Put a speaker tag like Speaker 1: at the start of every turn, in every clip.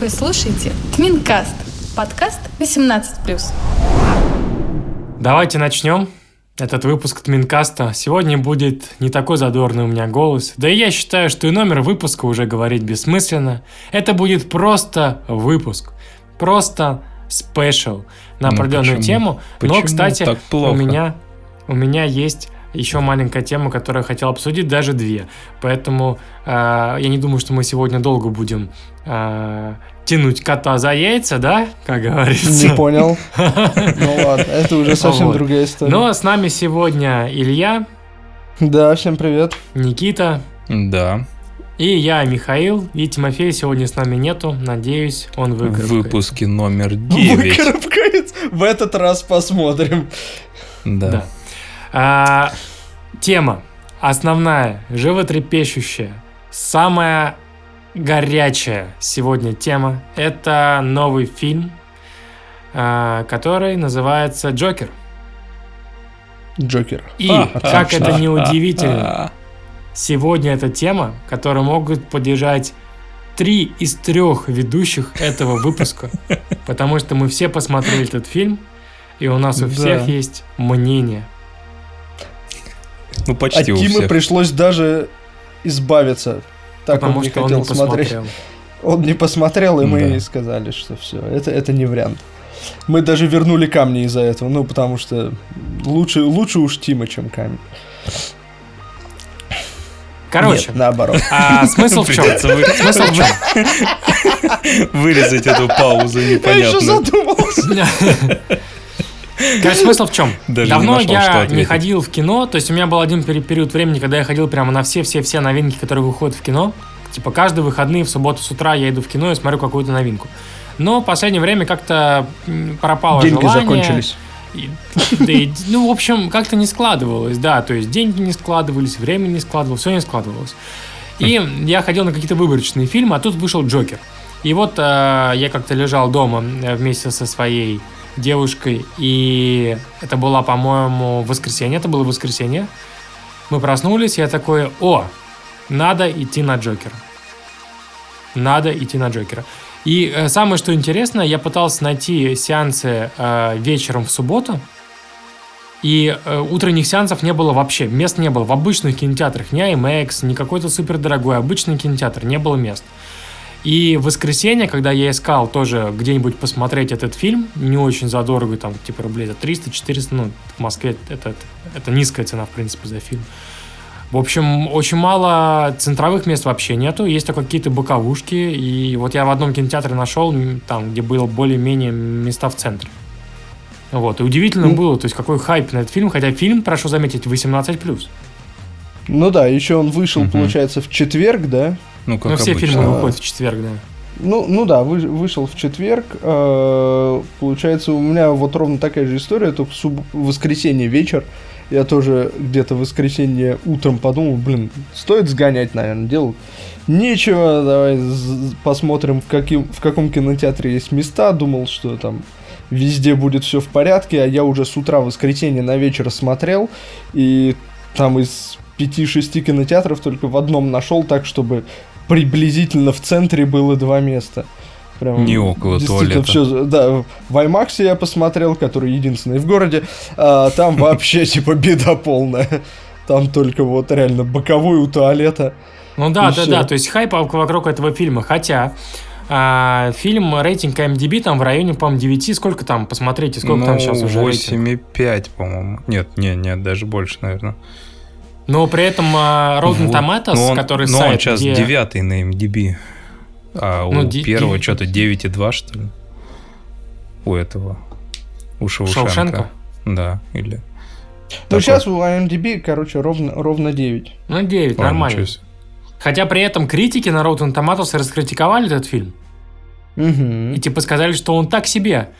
Speaker 1: Вы слушаете Тминкаст, подкаст 18+.
Speaker 2: Давайте начнем этот выпуск Тминкаста. Сегодня будет не такой задорный у меня голос. Да и я считаю, что и номер выпуска уже говорить бессмысленно. Это будет просто выпуск. Просто спешл на
Speaker 3: Ну,
Speaker 2: определенную
Speaker 3: почему?
Speaker 2: тему. Но,
Speaker 3: Почему
Speaker 2: кстати,
Speaker 3: так
Speaker 2: у
Speaker 3: плохо?
Speaker 2: меня, у меня есть еще маленькая тема, которую я хотел обсудить, даже две. Поэтому э, я не думаю, что мы сегодня долго будем э, тянуть кота за яйца, да, как говорится.
Speaker 4: Не понял. Ну ладно, это уже совсем другая история.
Speaker 2: Но с нами сегодня Илья,
Speaker 4: Да, всем привет.
Speaker 2: Никита
Speaker 3: Да,
Speaker 2: и я, Михаил. И Тимофея сегодня с нами нету. Надеюсь, он
Speaker 3: в
Speaker 2: выиграет.
Speaker 3: выпуске номер 9.
Speaker 4: Выкарабкается. В этот раз посмотрим.
Speaker 3: Да.
Speaker 2: Да. А, тема основная, животрепещущая, самая горячая сегодня тема. Это новый фильм, а, который называется «Джокер».
Speaker 4: Джокер.
Speaker 2: И,
Speaker 3: А,
Speaker 2: как это
Speaker 3: а,
Speaker 2: не удивительно,
Speaker 3: а,
Speaker 2: Сегодня эта тема, которой могут поддержать три из трех ведущих этого выпуска, потому что мы все посмотрели этот фильм, и у нас у всех есть мнение.
Speaker 3: Ну,
Speaker 4: От
Speaker 3: почти у
Speaker 4: Тимы
Speaker 3: всех.
Speaker 4: Пришлось даже избавиться. Так
Speaker 2: потому
Speaker 4: он не
Speaker 2: что он
Speaker 4: хотел
Speaker 2: не
Speaker 4: смотреть.
Speaker 2: посмотрел.
Speaker 4: Он не посмотрел, и мы
Speaker 3: Да.
Speaker 4: сказали, что все, это, это не вариант. Мы даже вернули камни из-за этого, ну, потому что лучше, лучше уж Тима, чем камень.
Speaker 2: Короче,
Speaker 4: Нет, наоборот.
Speaker 2: а смысл в чем?
Speaker 3: Вы-
Speaker 2: Смысл в чем?
Speaker 3: вырезать эту паузу
Speaker 4: Я еще задумался.
Speaker 2: Короче, смысл в чем?
Speaker 3: Даже не
Speaker 2: Давно
Speaker 3: нашел,
Speaker 2: я не ходил в кино, то есть у меня был один пери- период времени, когда я ходил прямо на все-все-все новинки, которые выходят в кино. Типа каждые выходные в субботу с утра я иду в кино и смотрю какую-то новинку. Но в последнее время как-то пропало
Speaker 4: Деньги
Speaker 2: желание.
Speaker 4: закончились.
Speaker 2: И- да и, ну, в общем, как-то не складывалось, да, то есть деньги не складывались, время не складывалось, все не складывалось. И я ходил на какие-то выборочные фильмы, а тут вышел Джокер. И вот э, я как-то лежал дома э, вместе со своей девушкой, и это было, по-моему, воскресенье, это было воскресенье. Мы проснулись, я такой, о, надо идти на Джокера. Надо идти на Джокера. И э, самое, что интересно, я пытался найти сеансы э, вечером в субботу, и э, утренних сеансов не было вообще, мест не было. В обычных кинотеатрах, не IMAX, не какой-то супер дорогой, обычный кинотеатр, не было мест. И в воскресенье, когда я искал тоже где-нибудь посмотреть этот фильм, не очень задорого, там, типа рублей за 300-400, ну, в Москве это, это, это низкая цена, в принципе, за фильм. В общем, очень мало центровых мест вообще нету, есть только какие-то боковушки, и вот я в одном кинотеатре нашел, там, где было более-менее места в центре. Вот, и удивительно
Speaker 4: Ну.
Speaker 2: было, то есть какой хайп на этот фильм, хотя фильм, прошу заметить, 18+.
Speaker 4: Ну да, еще он вышел,
Speaker 3: Мгм.
Speaker 4: получается, в четверг, да?
Speaker 3: Ну, как
Speaker 2: Ну, все
Speaker 3: обычно.
Speaker 2: фильмы выходят в четверг, да.
Speaker 4: Ну, ну да, вы- вышел в четверг. э, Получается, у меня вот ровно такая же история, только в суб- воскресенье вечер. Я тоже где-то в воскресенье утром подумал, блин, стоит сгонять, наверное, делать нечего, давай з- посмотрим, в, каким, в каком кинотеатре есть места. Думал, что там везде будет все в порядке, а я уже с утра в воскресенье на вечер смотрел, и там из 5-6 кинотеатров только в одном нашел так, чтобы приблизительно в центре было два места. Прям
Speaker 3: Не около туалета.
Speaker 4: всё- да, в IMAX я посмотрел, который единственный в городе, а там вообще типа беда полная. Там только вот реально боковой у туалета.
Speaker 2: Ну да, да, да, то есть хайп вокруг этого фильма, хотя а, фильм рейтинг MDB там в районе, по-моему, 9, сколько там, посмотрите, сколько там
Speaker 3: Ну,
Speaker 2: сейчас уже рейтинг.
Speaker 3: 8,5, по-моему. Нет, не, нет, даже больше, наверное.
Speaker 2: Но при этом а, Rotten
Speaker 3: Вот.
Speaker 2: Tomatoes,
Speaker 3: Но он-
Speaker 2: который
Speaker 3: но
Speaker 2: сайт,
Speaker 3: он сейчас
Speaker 2: где-
Speaker 3: девятый на MDB. А
Speaker 2: Ну,
Speaker 3: у
Speaker 2: ди-
Speaker 3: первого
Speaker 2: ди-
Speaker 3: что-то 9,2, что ли? У этого. У Шоушенка.
Speaker 2: Шоушенка?
Speaker 3: Да, или...
Speaker 4: Ну
Speaker 3: Такой.
Speaker 4: сейчас у IMDb, короче, ровно, ровно 9.
Speaker 2: Ну, 9,
Speaker 3: Ладно,
Speaker 2: нормально. Хотя при этом критики на Rotten Tomatoes раскритиковали этот фильм.
Speaker 4: Мгм.
Speaker 2: И типа сказали, что он так себе.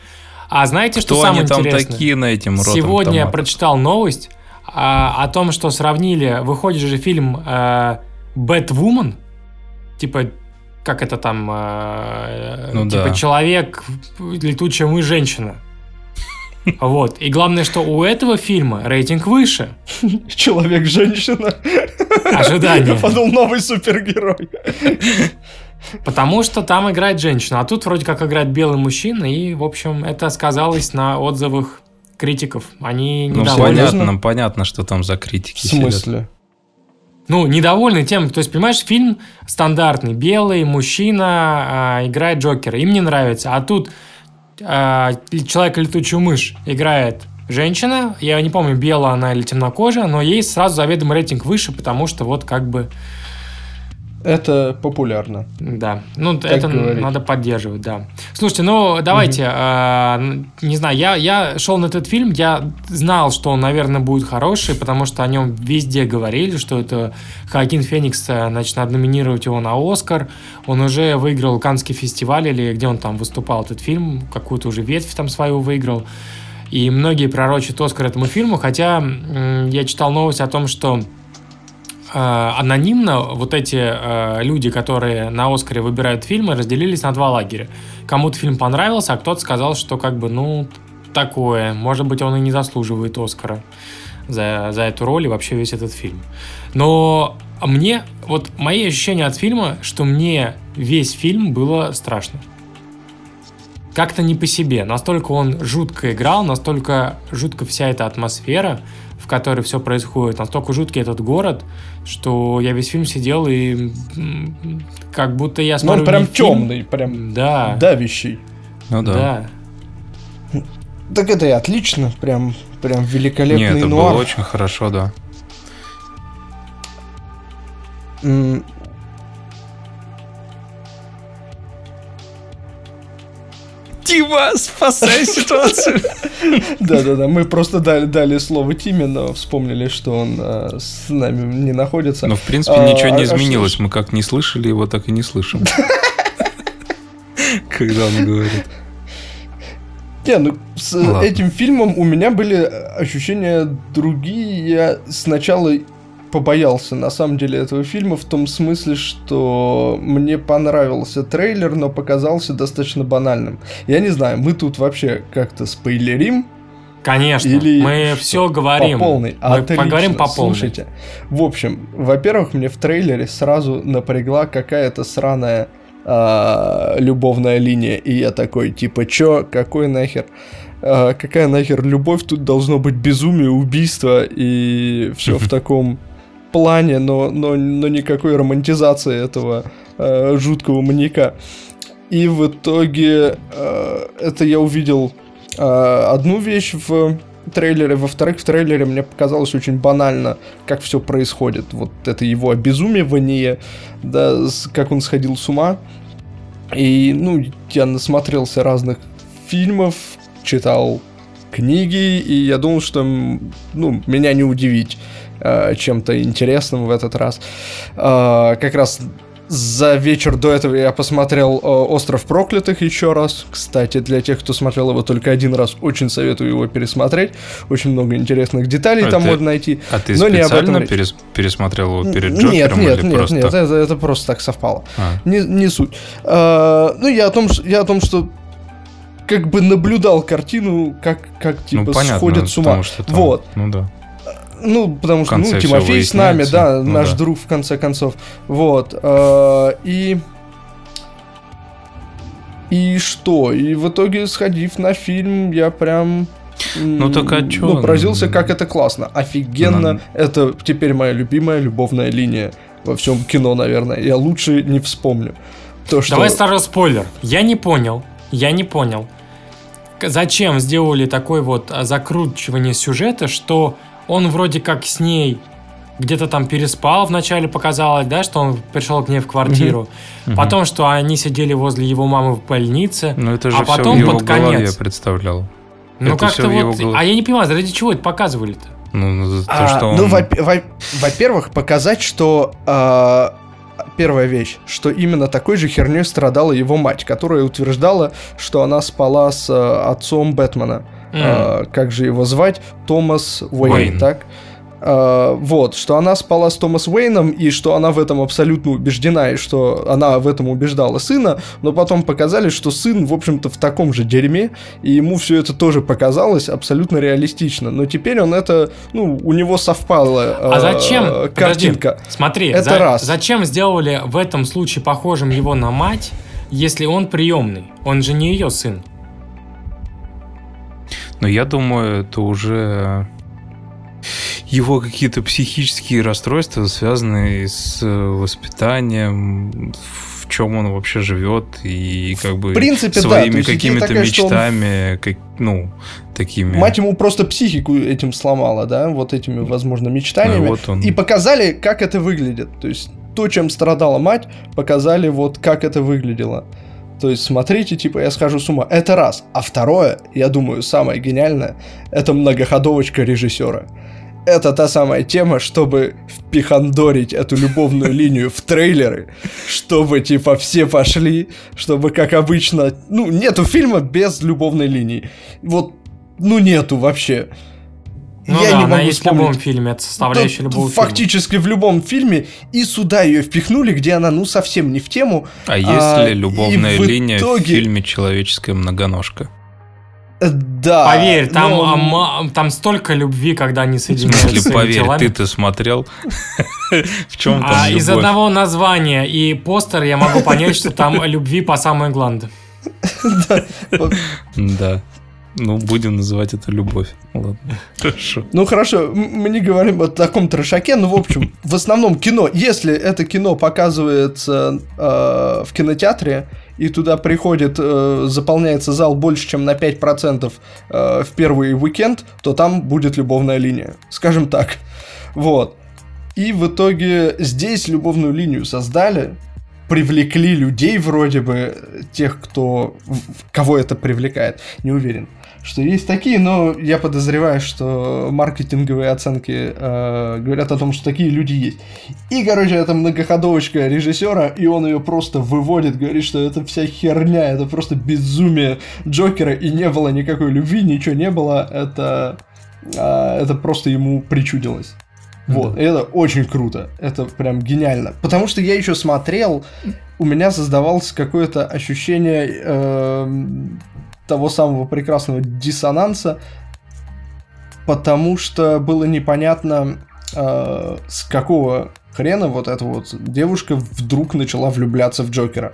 Speaker 2: А знаете, что
Speaker 3: Кто
Speaker 2: самое
Speaker 3: они там
Speaker 2: интересное?
Speaker 3: такие на этим Rotten
Speaker 2: Сегодня я
Speaker 3: Tomatoes?
Speaker 2: прочитал новость а, о том, что сравнили, выходит же фильм э, Бэтвумен, типа, как это там, э,
Speaker 3: Ну
Speaker 2: типа
Speaker 3: да.
Speaker 2: человек, летучая мы женщина. Вот. И главное, что у этого фильма рейтинг выше.
Speaker 4: Человек-женщина.
Speaker 2: Ожидания.
Speaker 4: Я подумал, новый супергерой.
Speaker 2: Потому что там играет женщина, а тут вроде как играет белый мужчина, и, в общем, это сказалось на отзывах критиков. Они
Speaker 3: Ну,
Speaker 2: недовольны.
Speaker 4: серьезно?
Speaker 3: понятно, понятно, что там за критики
Speaker 4: В
Speaker 3: сидят.
Speaker 4: смысле?
Speaker 2: Ну, недовольны тем, то есть, понимаешь, фильм стандартный, белый, мужчина а, играет Джокера, им не нравится, а тут а, Человек-летучую мышь играет женщина, я не помню, белая она или темнокожая, но ей сразу заведомо рейтинг выше, потому что вот как бы,
Speaker 4: Это популярно.
Speaker 2: да, ну это
Speaker 4: говорить.
Speaker 2: надо поддерживать, да. Слушайте, ну давайте, а, н- не знаю, я, я шел на этот фильм, я знал, что он, наверное, будет хороший, потому что о нем везде говорили, что это Хоакин Феникс, э, значит, надо номинировать его на Оскар, он уже выиграл Каннский фестиваль, или где он там выступал, этот фильм, какую-то уже ветвь там свою выиграл, и многие пророчат Оскар этому фильму, хотя я читал новость о том, что э, анонимно вот эти э, люди, которые на Оскаре выбирают фильмы, разделились на два лагеря. Кому-то фильм понравился, а кто-то сказал, что как бы, ну, такое, может быть, он и не заслуживает Оскара за, за эту роль и вообще весь этот фильм. Но мне, вот мои ощущения от фильма, что мне весь фильм было страшно. Как-то не по себе. Настолько он жутко играл, настолько жутко вся эта атмосфера, в которой все происходит, настолько жуткий этот город, что я весь фильм сидел и как будто я
Speaker 4: Ну,
Speaker 2: смотрю
Speaker 4: он прям темный, прям
Speaker 2: Да.
Speaker 4: давящий.
Speaker 3: Ну да.
Speaker 2: да.
Speaker 4: Так это и отлично, прям, прям великолепный
Speaker 3: Нет, это
Speaker 4: нуар.
Speaker 3: было очень хорошо, да.
Speaker 4: М,
Speaker 3: Тима, спасай ситуацию.
Speaker 4: Да-да-да, мы просто дали, дали слово Тиме, но вспомнили, что он э, с нами не находится.
Speaker 3: Но, в принципе,
Speaker 4: А,
Speaker 3: ничего не
Speaker 4: а что
Speaker 3: изменилось.
Speaker 4: ж-
Speaker 3: Мы как не слышали его, так и не слышим. Когда он говорит.
Speaker 4: Не, ну с
Speaker 3: Ладно.
Speaker 4: этим фильмом у меня были ощущения другие. Я сначала побоялся, на самом деле, этого фильма в том смысле, что мне понравился трейлер, но показался достаточно банальным. Я не знаю, мы тут вообще как-то спойлерим
Speaker 2: Конечно.
Speaker 4: Или
Speaker 2: мы все говорим.
Speaker 4: по полной.
Speaker 2: Мы
Speaker 4: Отлично.
Speaker 2: поговорим по полной.
Speaker 4: Слушайте, в общем, во-первых, мне в трейлере сразу напрягла какая-то сраная а, любовная линия, и я такой, типа, чё, какой нахер? А, какая нахер любовь? Тут должно быть безумие, убийство и все в таком плане, но, но, но никакой романтизации этого а, жуткого маньяка. И в итоге а, это я увидел а, одну вещь в трейлере, во-вторых, в трейлере мне показалось очень банально, как все происходит. Вот это его обезумевание, да, как он сходил с ума. И, ну, я насмотрелся разных фильмов, читал книги, и я думал, что, ну, меня не удивить э, чем-то интересным в этот раз. Э, как раз за вечер до этого я посмотрел э, «Остров проклятых» еще раз. Кстати, для тех, кто смотрел его только один раз, очень советую его пересмотреть. Очень много интересных деталей
Speaker 3: А
Speaker 4: там
Speaker 3: ты-
Speaker 4: можно найти.
Speaker 3: А ты
Speaker 4: Но не об
Speaker 3: специально перес- пересмотрел его перед
Speaker 4: Нет,
Speaker 3: Джокером
Speaker 4: нет,
Speaker 3: или
Speaker 4: нет,
Speaker 3: просто...
Speaker 4: нет, это, это просто так совпало.
Speaker 3: А,
Speaker 4: Не, не суть. А, ну, я о том, что, я о том, что как бы наблюдал картину, как, как типа
Speaker 3: ну, понятно,
Speaker 4: сходят с ума.
Speaker 3: что там-
Speaker 4: Вот.
Speaker 3: Ну да.
Speaker 4: Ну, потому что, ну, Тимофей с нами, да,
Speaker 3: Ну
Speaker 4: наш
Speaker 3: да.
Speaker 4: друг, в конце концов. Вот. а, и... И что? И в итоге, сходив на фильм, я прям...
Speaker 3: Ну, так а чё?
Speaker 4: Ну, поразился, как это классно. Офигенно.
Speaker 3: Ну,
Speaker 4: Это теперь моя любимая любовная линия во всем кино, наверное. Я лучше не вспомню. То, что...
Speaker 2: Давай сразу спойлер. Я не понял. Я не понял. Зачем сделали такое вот а, закручивание сюжета, что он вроде как с ней где-то там переспал вначале показалось, да, что он пришел к ней в квартиру.
Speaker 3: Мгм.
Speaker 2: Потом, что они сидели возле его мамы в больнице.
Speaker 3: Ну это же
Speaker 2: а
Speaker 3: все
Speaker 2: потом
Speaker 3: в его
Speaker 2: под конец.
Speaker 3: я представлял.
Speaker 2: Ну
Speaker 3: это
Speaker 2: как-то
Speaker 3: его
Speaker 2: вот...
Speaker 3: голове.
Speaker 2: А я не понимаю, ради чего это показывали-то?
Speaker 3: Ну, то,
Speaker 4: А,
Speaker 3: что
Speaker 4: Ну,
Speaker 3: он...
Speaker 4: во- во- во-первых, показать, что а, первая вещь, что именно такой же херней страдала его мать, которая утверждала, что она спала с а, отцом Бэтмена.
Speaker 2: М.
Speaker 4: А, как же его звать? Томас Уэйн,
Speaker 3: Уэйн.
Speaker 4: так? А, вот, что она спала с Томас Уэйном, и что она в этом абсолютно убеждена, и что она в этом убеждала сына, но потом показали, что сын, в общем-то, в таком же дерьме, и ему все это тоже показалось абсолютно реалистично. Но теперь он это, ну, у него совпало
Speaker 2: А зачем?
Speaker 4: э,
Speaker 2: Подожди,
Speaker 4: картинка.
Speaker 2: смотри,
Speaker 4: Это
Speaker 2: за-
Speaker 4: раз.
Speaker 2: зачем сделали в этом случае похожим его на мать, если он приемный? Он же не ее сын.
Speaker 3: Но я думаю, это уже его какие-то психические расстройства, связанные с э, воспитанием, в чем он вообще живет и как бы
Speaker 4: В принципе, да,
Speaker 3: своими
Speaker 4: идея
Speaker 3: какими-то
Speaker 4: что он-
Speaker 3: мечтами, как, ну, такими.
Speaker 4: Мать ему просто психику этим сломала, да, вот этими, возможно, мечтаниями.
Speaker 3: Ну, вот он.
Speaker 4: И показали, как это выглядит. То есть то, чем страдала мать, показали вот как это выглядело. То есть смотрите, типа, я схожу с ума. Это раз. А второе, я думаю, самое гениальное, это многоходовочка режиссера. Это та самая тема, чтобы впихандорить эту любовную линию в трейлеры, чтобы, типа, все пошли, чтобы, как обычно... Ну, нету фильма без любовной линии. Вот, ну, нету вообще.
Speaker 2: Ну
Speaker 4: Я
Speaker 2: да,
Speaker 4: не
Speaker 2: она
Speaker 4: могу
Speaker 2: есть в любом
Speaker 4: вспомнить.
Speaker 2: фильме, это составляющая
Speaker 4: Да,
Speaker 2: любого фильма.
Speaker 4: Фактически в любом фильме. И сюда ее впихнули, где она, ну, совсем не в тему.
Speaker 3: А есть
Speaker 4: А,
Speaker 3: ли любовная
Speaker 4: в
Speaker 3: линия
Speaker 4: итоге-
Speaker 3: в фильме «Человеческая многоножка»?
Speaker 4: Э, Да.
Speaker 2: Поверь, там,
Speaker 4: но-
Speaker 2: ама- там столько любви, когда они
Speaker 3: В
Speaker 2: соединяются
Speaker 3: смысле,
Speaker 2: своими
Speaker 3: поверь, ты-то смотрел? В чем там
Speaker 2: А из
Speaker 3: любовь?
Speaker 2: одного названия и постера я могу понять, что там любви по самой гланды.
Speaker 3: Да. Ну, будем называть это любовь. Ладно. Хорошо.
Speaker 4: Ну хорошо, мы не говорим о таком трешаке, но в общем, в основном кино, если это кино показывается э, в кинотеатре, и туда приходит, э, заполняется зал больше, чем на 5% э, в первый уикенд, то там будет любовная линия. Скажем так. Вот. И в итоге здесь любовную линию создали, привлекли людей вроде бы, тех, кто, кого это привлекает, не уверен что есть такие, но я подозреваю, что маркетинговые оценки э, говорят о том, что такие люди есть. И, короче, это многоходовочка режиссера, и он ее просто выводит, говорит, что это вся херня, это просто безумие Джокера, и не было никакой любви, ничего не было, это, э, это просто ему причудилось. Вот, и это очень круто, это прям гениально. Потому что я еще смотрел, у меня создавалось какое-то ощущение эм, того самого прекрасного диссонанса, потому что было непонятно, э, с какого хрена вот эта вот девушка вдруг начала влюбляться в Джокера.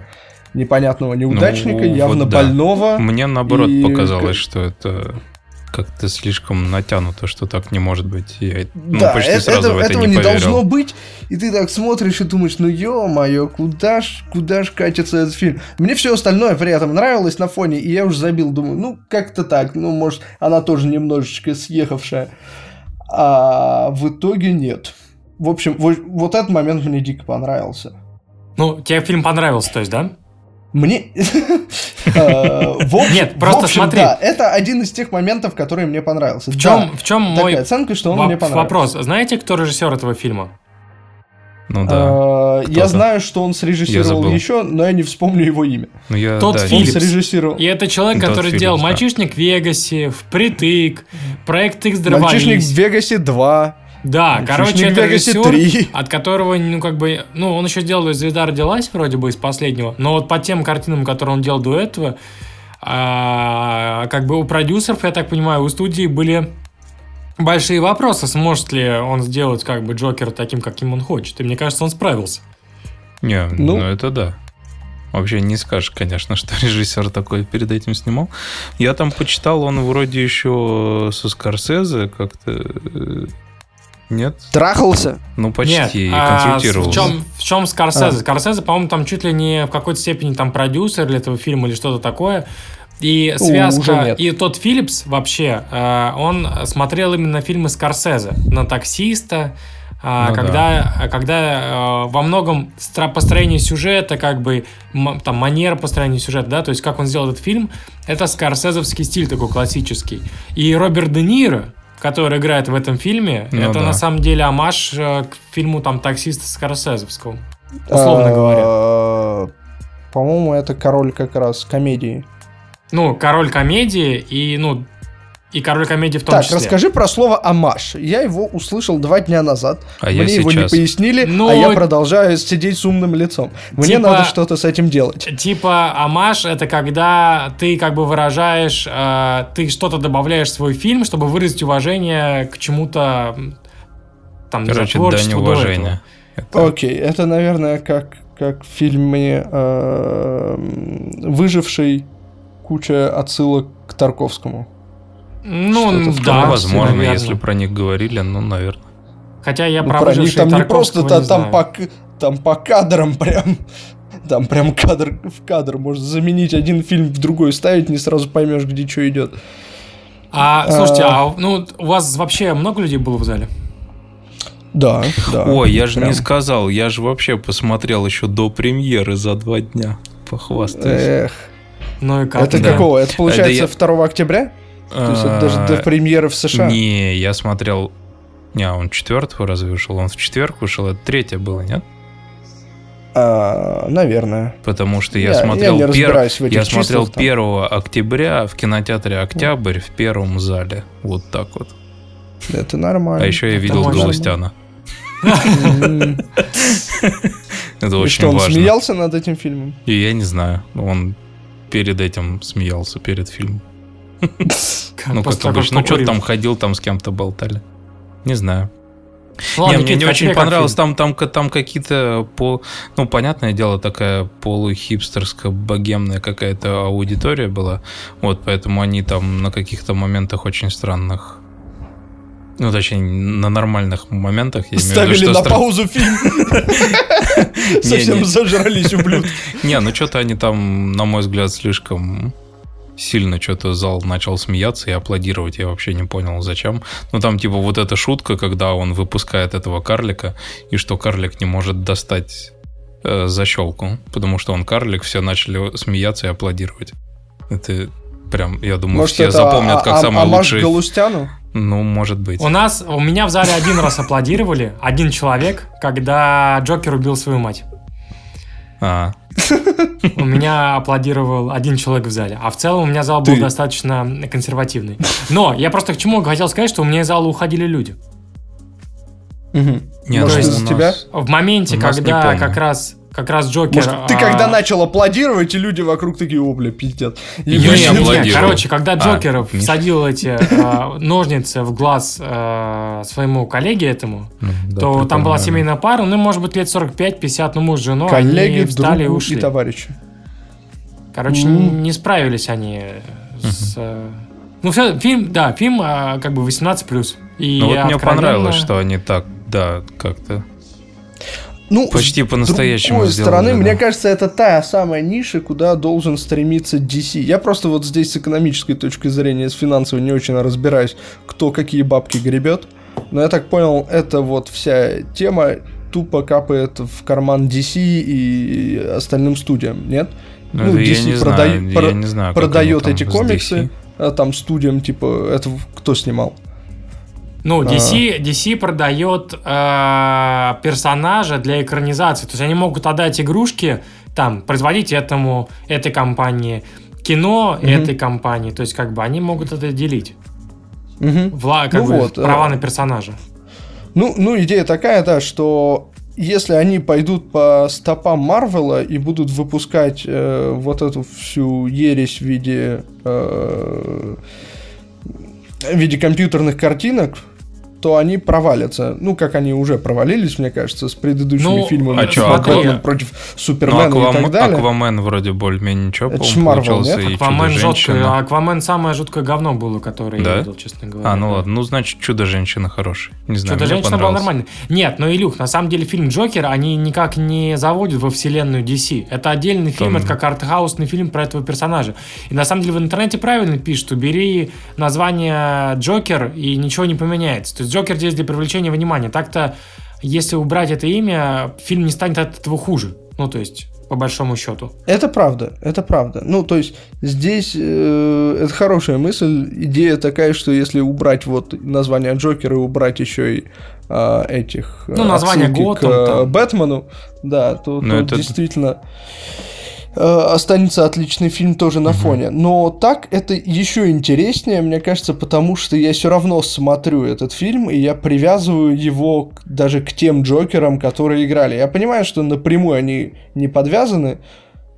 Speaker 4: Непонятного неудачника,
Speaker 3: Ну, вот
Speaker 4: явно
Speaker 3: да.
Speaker 4: больного.
Speaker 3: Мне наоборот
Speaker 4: И
Speaker 3: показалось, что это как-то слишком натянуто, что так не может быть. Я ну,
Speaker 4: да,
Speaker 3: почти
Speaker 4: э-
Speaker 3: сразу
Speaker 4: это-
Speaker 3: в это
Speaker 4: этого
Speaker 3: не
Speaker 4: не
Speaker 3: поверил.
Speaker 4: должно быть. И ты так смотришь и думаешь, ну ё-моё, куда ж, куда ж катится этот фильм? Мне все остальное при этом нравилось на фоне, и я уже забил, думаю, ну как-то так, ну может она тоже немножечко съехавшая. А в итоге нет. В общем, вот, вот этот момент мне дико понравился.
Speaker 2: Ну, тебе фильм понравился, то есть, да?
Speaker 4: Мне... э,
Speaker 2: Нет, просто смотри.
Speaker 4: да, это один из тех моментов, который мне понравился.
Speaker 2: В чем, в чем мой
Speaker 4: оценка, что он мне понравился.
Speaker 2: вопрос? Знаете, кто режиссер этого фильма?
Speaker 3: Ну да.
Speaker 4: Э, Я знаю, что он срежиссировал еще, но я не вспомню его имя.
Speaker 3: Ну, я,
Speaker 2: тот
Speaker 3: да.
Speaker 4: Он срежиссировал
Speaker 2: И это человек,
Speaker 3: Тот
Speaker 2: который
Speaker 3: Филлипс,
Speaker 2: делал
Speaker 3: да.
Speaker 2: «Мальчишник в Вегасе», «Впритык», «Проект X
Speaker 4: «Мальчишник в Вегасе 2».
Speaker 2: Да,
Speaker 4: «Мальчишник
Speaker 2: короче, это режиссер,
Speaker 4: 3».
Speaker 2: от которого, ну, как бы, ну, он еще сделал «Звезда родилась», вроде бы, из последнего, но вот по тем картинам, которые он делал до этого, а, как бы у продюсеров, я так понимаю, у студии были большие вопросы, сможет ли он сделать, как бы, Джокера таким, каким он хочет. И мне кажется, он справился.
Speaker 3: Не,
Speaker 4: Ну.
Speaker 3: ну, это да. Вообще не скажешь, конечно, что режиссер такой перед этим снимал. Я там почитал, он вроде еще со Скорсезе как-то... э, Нет?
Speaker 4: Трахался?
Speaker 3: Ну, почти,
Speaker 2: Нет,
Speaker 3: и
Speaker 2: а
Speaker 3: консультировал.
Speaker 2: в чем, в чем Скорсезе?
Speaker 4: А.
Speaker 2: Скорсезе, по-моему, там чуть ли не в какой-то степени там продюсер для этого фильма или что-то такое. И связка,
Speaker 4: нет.
Speaker 2: и тот Филлипс вообще, э, он смотрел именно фильмы Скорсезе. На таксиста, а,
Speaker 3: Ну
Speaker 2: когда, когда э, во многом построение сюжета, как бы там манера построения сюжета, да, то есть как он сделал этот фильм, это скорсезовский стиль такой классический. И Роберт Де Ниро, который играет в этом фильме,
Speaker 3: Ну
Speaker 2: это
Speaker 3: да.
Speaker 2: на самом деле амаш э, к фильму там таксиста Скорсезовского. Условно говоря.
Speaker 4: говоря. По-моему, это король как раз комедии.
Speaker 2: Ну, король комедии и, ну, И король комедии в том
Speaker 4: Так,
Speaker 2: числе.
Speaker 4: расскажи про слово «амаш». Я его услышал два дня назад.
Speaker 3: А я
Speaker 4: Мне его не пояснили,
Speaker 2: Ну,
Speaker 4: а я продолжаю сидеть с умным лицом. Мне
Speaker 2: типа-
Speaker 4: надо что-то с этим делать.
Speaker 2: Типа амаш это когда ты как бы выражаешь, э, ты что-то добавляешь в свой фильм, чтобы выразить уважение к чему-то там, не знаю,
Speaker 3: Короче, дань
Speaker 2: до
Speaker 3: уважения. Это-
Speaker 4: Окей, это, наверное, как, как в фильме э, «Выживший» куча отсылок к Тарковскому.
Speaker 2: Ну, да,
Speaker 3: возможно,
Speaker 2: наверное.
Speaker 3: если про них говорили, ну, наверное.
Speaker 2: Хотя я
Speaker 4: Ну,
Speaker 2: про
Speaker 4: про них там не просто, та-
Speaker 2: не
Speaker 4: там, по, там по кадрам прям... Там прям кадр в кадр. Можно заменить один фильм в другой ставить, не сразу поймешь, где что идет.
Speaker 2: А, слушайте,
Speaker 4: А.
Speaker 2: а ну, у вас вообще много людей было в зале?
Speaker 4: Да, да.
Speaker 3: Ой, я же
Speaker 4: прям.
Speaker 3: не сказал, я же вообще посмотрел еще до премьеры за два дня. Похвастаюсь.
Speaker 4: Эх,
Speaker 2: Ну и как?
Speaker 4: это
Speaker 3: да.
Speaker 4: какого? Это получается
Speaker 3: я-
Speaker 4: 2 октября? То есть это даже до
Speaker 3: А,
Speaker 4: премьеры в США?
Speaker 3: Не, я смотрел... Не, он четвертого разве вышел? Он в четверг вышел, это третье было, нет?
Speaker 4: А, наверное.
Speaker 3: Потому что я,
Speaker 4: Я- я
Speaker 3: смотрел,
Speaker 4: не
Speaker 3: пер- я смотрел
Speaker 4: там.
Speaker 3: 1 октября в кинотеатре Октябрь в первом зале. Вот так вот.
Speaker 4: Это нормально.
Speaker 3: А еще я
Speaker 2: Это
Speaker 3: видел
Speaker 2: можно.
Speaker 3: Галустяна. Это очень
Speaker 4: что, он
Speaker 3: важно.
Speaker 4: смеялся над этим фильмом?
Speaker 3: И я не знаю, он перед этим смеялся, перед фильмом. Ну, как обычно. Ну, что там ходил, там с кем-то болтали. Не знаю.
Speaker 2: Ладно,
Speaker 3: не, мне не очень понравилось. Там, там, там какие-то по. Ну, понятное дело, такая полухипстерская, богемная какая-то аудитория была. Вот, поэтому они там на каких-то моментах очень странных. Ну, точнее, на нормальных моментах. Я виду,
Speaker 4: Ставили
Speaker 3: что
Speaker 4: на
Speaker 3: стра-
Speaker 4: паузу фильм. Совсем зажрались ублюдки.
Speaker 3: Не, ну что-то они там, на мой взгляд, слишком сильно что-то зал начал смеяться и аплодировать. Я вообще не понял, зачем. Ну, там, типа, вот эта шутка, когда он выпускает этого карлика, и что карлик не может достать э, защелку, потому что он карлик, все начали смеяться и аплодировать. Это прям, я думаю,
Speaker 4: Может,
Speaker 3: все
Speaker 4: это
Speaker 3: запомнят
Speaker 4: а-
Speaker 3: как
Speaker 4: а-
Speaker 3: самый
Speaker 4: амаш
Speaker 3: лучший.
Speaker 4: Галустяну?
Speaker 3: Ну, может быть.
Speaker 2: У нас, у меня в зале один раз аплодировали, один человек, когда Джокер убил свою мать.
Speaker 3: А,
Speaker 2: У меня аплодировал один человек в зале. А в целом у меня зал был
Speaker 4: Ты.
Speaker 2: достаточно консервативный. Но я просто к чему хотел сказать, что у меня из зала уходили люди.
Speaker 3: не,
Speaker 4: Может,
Speaker 3: ну,
Speaker 4: из-за тебя?
Speaker 2: В моменте, когда как раз как раз Джокер...
Speaker 4: Может, ты
Speaker 2: а,
Speaker 4: когда начал аплодировать, и люди вокруг такие, о, бля, пиздец. И
Speaker 3: Я
Speaker 2: Не,
Speaker 3: аплодировал.
Speaker 2: короче, когда
Speaker 3: А,
Speaker 2: Джокер
Speaker 3: Миш.
Speaker 2: всадил эти э, ножницы в глаз э, своему коллеге этому,
Speaker 3: ну, да,
Speaker 2: то там была семейная пара, ну, может быть, лет 45-50, ну, муж с женой,
Speaker 4: Коллеги,
Speaker 2: они встали и ушли.
Speaker 4: и товарищи.
Speaker 2: Короче,
Speaker 4: М.
Speaker 2: не справились они с... э, Ну, все, фильм, да, фильм э, как бы 18+. И
Speaker 3: Ну, вот мне
Speaker 2: откровенно-
Speaker 3: понравилось, что они так, да, как-то
Speaker 4: Ну,
Speaker 3: Почти
Speaker 4: с
Speaker 3: по-настоящему
Speaker 4: другой
Speaker 3: сделали,
Speaker 4: стороны,
Speaker 3: да.
Speaker 4: мне кажется, это та самая ниша, куда должен стремиться DC. Я просто вот здесь с экономической точки зрения, с финансовой не очень разбираюсь, кто какие бабки гребет. Но я так понял, это вот вся тема тупо капает в карман DC и остальным студиям, нет?
Speaker 3: Ну,
Speaker 4: Ну, DC
Speaker 3: не
Speaker 4: продай-
Speaker 3: знаю, я
Speaker 4: про-
Speaker 3: не знаю,
Speaker 4: продает эти
Speaker 3: с
Speaker 4: комиксы, а там студиям, типа, это кто снимал?
Speaker 2: Ну,
Speaker 4: А.
Speaker 2: DC, DC продает э, персонажа для экранизации. То есть они могут отдать игрушки, там, производить этому, этой компании, кино
Speaker 4: Мгм.
Speaker 2: этой компании. То есть, как бы, они могут это делить.
Speaker 4: Мгм.
Speaker 2: Вла, как
Speaker 4: Ну
Speaker 2: бы,
Speaker 4: вот,
Speaker 2: права
Speaker 4: э,
Speaker 2: на персонажа.
Speaker 4: Ну, ну, идея такая, да, что если они пойдут по стопам Марвела и будут выпускать э, вот эту всю ересь в виде э, в виде компьютерных картинок, то они провалятся. Ну, как они уже провалились, мне кажется, с предыдущими
Speaker 2: Ну,
Speaker 4: фильмами
Speaker 3: а
Speaker 2: смотри,
Speaker 4: Бэтменом против
Speaker 3: Ну,
Speaker 4: Супермена и
Speaker 3: Аквам-
Speaker 4: так далее.
Speaker 3: Аквамен вроде более-менее ничего,
Speaker 4: Это Марвел,
Speaker 3: получился.
Speaker 4: нет?
Speaker 3: И
Speaker 2: Аквамен жуткое,
Speaker 3: Чудо-женщина.
Speaker 2: Аквамен самое жуткое говно было, которое я
Speaker 3: Да?
Speaker 2: видел, честно говоря.
Speaker 3: А, ну
Speaker 2: да.
Speaker 3: ладно, ну значит Чудо-женщина хороший. Не знаю,
Speaker 2: Что-то
Speaker 3: мне
Speaker 2: женщина была нормальная. Нет, ну Илюх, на самом деле фильм Джокер они никак не заводят во вселенную DC. Это отдельный фильм,
Speaker 3: Там-
Speaker 2: это как артхаусный фильм про этого персонажа. И на самом деле в интернете правильно пишут, убери название Джокер и ничего не поменяется. То есть Джокер здесь для привлечения внимания. Так-то, если убрать это имя, фильм не станет от этого хуже. Ну, то есть, по большому счету.
Speaker 4: Это правда, это правда. Ну, то есть здесь э, это хорошая мысль. Идея такая, что если убрать вот название Джокера и убрать еще и а, этих
Speaker 2: Ну,
Speaker 4: э,
Speaker 2: название Готэм
Speaker 4: к э,
Speaker 2: там.
Speaker 4: Бэтмену, да, то,
Speaker 3: Ну,
Speaker 4: то
Speaker 3: это-
Speaker 4: действительно э, останется отличный фильм тоже на фоне. Но так это еще интереснее, мне кажется, потому что я все равно смотрю этот фильм, и я привязываю его даже к тем Джокерам, которые играли. Я понимаю, что напрямую они не подвязаны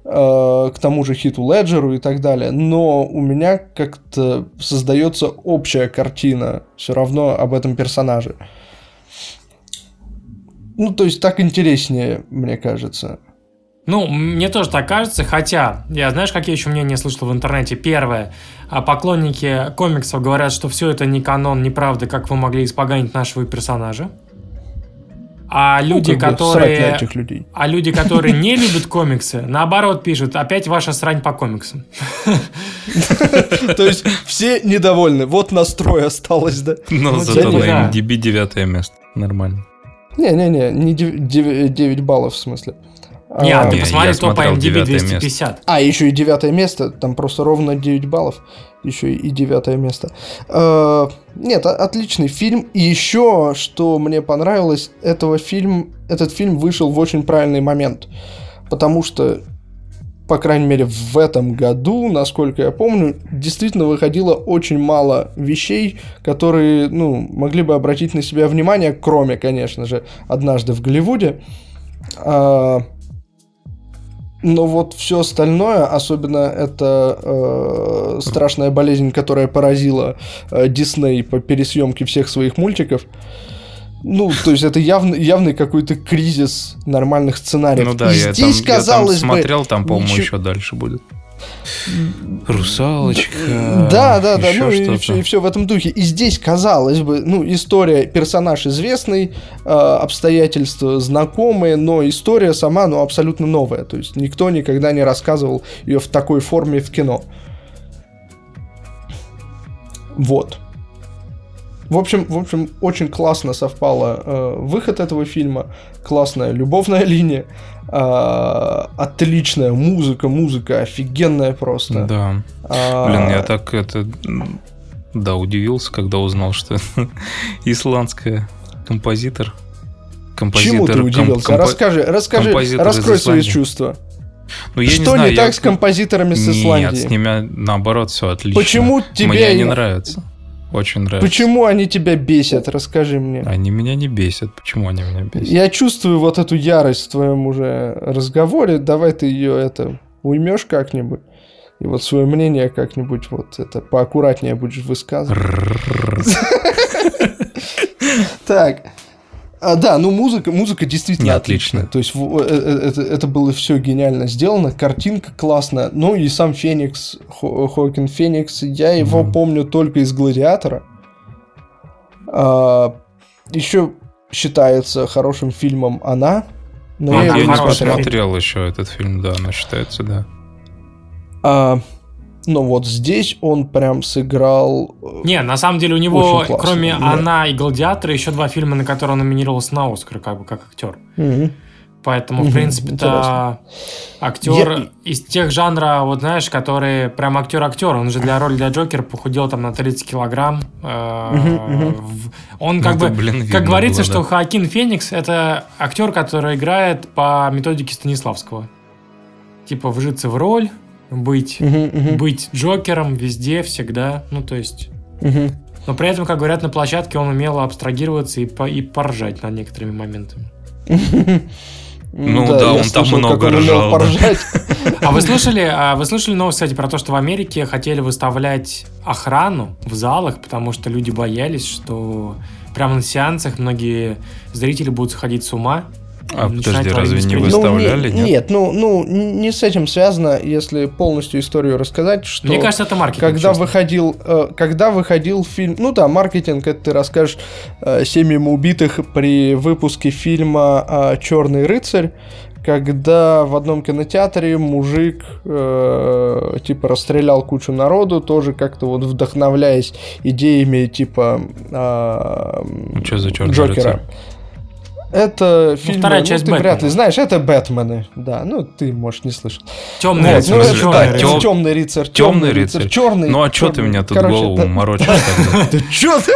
Speaker 4: э, к тому же Хиту Леджеру и так далее, но у меня как-то создается общая картина все равно об этом персонаже. Ну, то есть так интереснее, мне кажется.
Speaker 2: Ну, мне тоже так кажется, хотя, я знаешь, какие еще мнения слышал в интернете? Первое, а поклонники комиксов говорят, что все это не канон, неправда, как вы могли испоганить нашего персонажа. А люди,
Speaker 4: Ну, срать на
Speaker 2: которые...
Speaker 4: этих людей.
Speaker 2: А люди, которые не любят комиксы, наоборот пишут, опять ваша срань по комиксам.
Speaker 4: То есть все недовольны. Вот настрой осталось, да?
Speaker 3: Но
Speaker 2: Ну,
Speaker 3: зато
Speaker 2: типа,
Speaker 3: на MDB девятое место. Нормально.
Speaker 4: Не-не-не, не 9, баллов в смысле.
Speaker 2: Не, а ты
Speaker 3: Не,
Speaker 2: посмотри, топ
Speaker 3: смотрел
Speaker 2: IMDb
Speaker 3: девятое место.
Speaker 2: 250.
Speaker 4: А, еще и девятое место, там просто ровно 9 баллов, еще и девятое место. Э, Нет, отличный фильм. И еще, что мне понравилось, этого фильм, этот фильм вышел в очень правильный момент. Потому что, по крайней мере, в этом году, насколько я помню, действительно выходило очень мало вещей, которые, ну, могли бы обратить на себя внимание, кроме, конечно же, однажды в Голливуде. А, но вот все остальное, особенно это э, страшная болезнь, которая поразила э, Дисней по пересъемке всех своих мультиков. Ну, то есть это явный, явный какой-то кризис нормальных сценариев.
Speaker 3: Ну да,
Speaker 4: И
Speaker 3: я там,
Speaker 4: здесь,
Speaker 3: я там
Speaker 4: казалось бы,
Speaker 3: смотрел, там, по-моему,
Speaker 4: ничего-
Speaker 3: еще дальше будет. Русалочка.
Speaker 4: Да, да, да, ну и все, и все в этом духе. И здесь, казалось бы, ну, история, персонаж известный, э, обстоятельства знакомые, но история сама, ну, абсолютно новая. То есть никто никогда не рассказывал ее в такой форме в кино. Вот. В общем, в общем, очень классно совпало э, выход этого фильма, классная любовная линия, э, отличная музыка, музыка офигенная просто.
Speaker 3: Да.
Speaker 4: А,
Speaker 3: Блин, я так это... Да, удивился, когда узнал, что исландская композитор. Композитор.
Speaker 4: Чему ты удивился?
Speaker 3: компо-
Speaker 4: расскажи, расскажи, раскрой свои чувства.
Speaker 3: Ну, я
Speaker 4: Что
Speaker 3: знаю,
Speaker 4: не
Speaker 3: я-
Speaker 4: так с композиторами с
Speaker 3: Нет,
Speaker 4: Исландии?
Speaker 3: с ними наоборот все отлично.
Speaker 4: Почему тебе
Speaker 3: Мне
Speaker 4: не-
Speaker 3: нравятся. Очень нравятся.
Speaker 4: Почему они тебя бесят? Расскажи мне.
Speaker 3: Они меня не бесят. Почему они меня бесят?
Speaker 4: Я чувствую вот эту ярость в твоем уже разговоре. Давай ты ее это уймешь как-нибудь. И вот свое мнение как-нибудь вот это поаккуратнее будешь высказывать. Так. А, да, ну музыка, музыка действительно
Speaker 3: Не,
Speaker 4: отличная.
Speaker 3: отлично.
Speaker 4: То есть в- э, э, это, это было все гениально сделано, картинка классная. Ну и сам Феникс, Хо- Хоакин Феникс, я его
Speaker 3: Мгм.
Speaker 4: помню только из Гладиатора. А, еще считается хорошим фильмом Она. Но
Speaker 2: Она
Speaker 4: я
Speaker 3: Я
Speaker 4: не смотрел.
Speaker 3: еще этот фильм, да, но считается, да.
Speaker 4: А, ну вот здесь он прям сыграл... э,
Speaker 2: Не, на самом деле у него,
Speaker 4: классно,
Speaker 2: кроме
Speaker 4: да.
Speaker 2: «Она» и «Гладиатора», еще два фильма, на которые он номинировался на «Оскар», как бы, как актер.
Speaker 4: мгм.
Speaker 2: Поэтому, в принципе,
Speaker 4: интересно.
Speaker 2: актер
Speaker 4: Я-
Speaker 2: из тех жанра, вот знаешь, которые прям актер-актер. Он же для роли для Джокера похудел там на 30 килограмм. Э, Он как
Speaker 3: Ну,
Speaker 2: бы,
Speaker 3: блин,
Speaker 2: как говорится,
Speaker 3: было,
Speaker 2: что. Хоакин Феникс это актер, который играет по методике Станиславского. Типа вжиться в роль, быть,
Speaker 4: Мгм, мгм,
Speaker 2: быть Джокером везде, всегда. Ну, то есть...
Speaker 4: мгм.
Speaker 2: Но при этом, как говорят на площадке, он умел абстрагироваться и, по- и поржать над некоторыми моментами.
Speaker 3: Ну да,
Speaker 4: я
Speaker 3: он там
Speaker 4: слышал,
Speaker 3: много
Speaker 4: как он
Speaker 3: ржал, да.
Speaker 4: поржать.
Speaker 2: А вы слышали, а вы слышали новость, кстати, про то, что в Америке хотели выставлять охрану в залах, потому что люди боялись, что прямо на сеансах многие зрители будут сходить с ума.
Speaker 3: А подожди, разве не выставляли,
Speaker 4: ну, не-
Speaker 3: нет?
Speaker 4: нет? ну, ну, не с этим связано, если полностью историю рассказать, что...
Speaker 2: Мне кажется, это маркетинг.
Speaker 4: когда
Speaker 2: честно.
Speaker 4: выходил, э, когда выходил фильм, ну да, маркетинг, это ты расскажешь э, семьям убитых при выпуске фильма Черный рыцарь, когда в одном кинотеатре мужик э, типа расстрелял кучу народу, тоже как-то вот вдохновляясь идеями типа э,
Speaker 3: Ну, чё за «Чёрный
Speaker 4: Джокера.
Speaker 3: рыцарь»?
Speaker 4: Это фильм,
Speaker 2: вторая
Speaker 4: ну,
Speaker 2: часть
Speaker 4: ты вряд
Speaker 2: Бэтмена.
Speaker 4: ли знаешь, это Бэтмены, да, ну ты, может, не слышал.
Speaker 2: Темный
Speaker 4: Вот,
Speaker 2: рыцарь,
Speaker 4: ну, это, да, тем- темный рыцарь,
Speaker 3: Темный рыцарь.
Speaker 4: черный.
Speaker 3: Ну а что ты меня тут
Speaker 4: Короче,
Speaker 3: голову морочишь тогда?
Speaker 4: Да чё ты?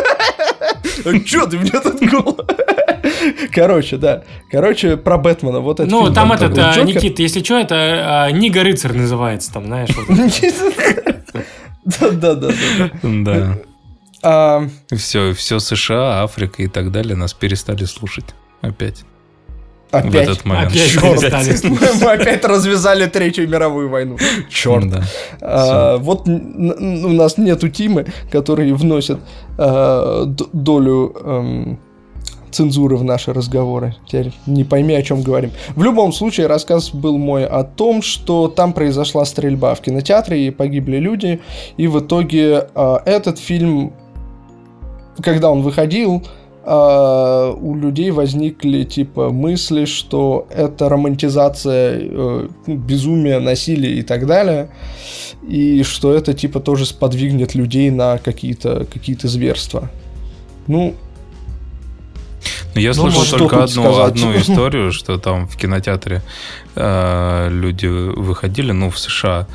Speaker 4: А чё ты мне тут голову? Короче, да. Короче, про Бэтмена. Вот это
Speaker 2: Ну,
Speaker 4: фильм,
Speaker 2: там этот,
Speaker 4: такой,
Speaker 2: а. Никит, если что, это а, Нига Рыцарь называется, там, знаешь.
Speaker 4: Да, да, да.
Speaker 3: Да.
Speaker 4: А,
Speaker 3: Все, все США, Африка и так далее нас перестали слушать. Опять. В
Speaker 4: Опять.
Speaker 3: этот момент.
Speaker 2: Опять слушать.
Speaker 4: Мы опять развязали Третью мировую войну. Черт.
Speaker 3: Да.
Speaker 4: А, вот у нас нету Тимы, который вносит а, долю эм, цензуры в наши разговоры. Теперь не пойми, о чем говорим. В любом случае, рассказ был мой о том, что там произошла стрельба в кинотеатре, и погибли люди, и в итоге а, этот фильм, когда он выходил, а, у людей возникли типа мысли, что это романтизация э, безумия, насилия и так далее, и что это типа тоже сподвигнет людей на какие-то какие зверства. Ну,
Speaker 3: Ну, Я
Speaker 2: Ну,
Speaker 3: слышал только одну,
Speaker 4: сказать?
Speaker 3: одну историю, что там в кинотеатре э, люди выходили, ну, в США,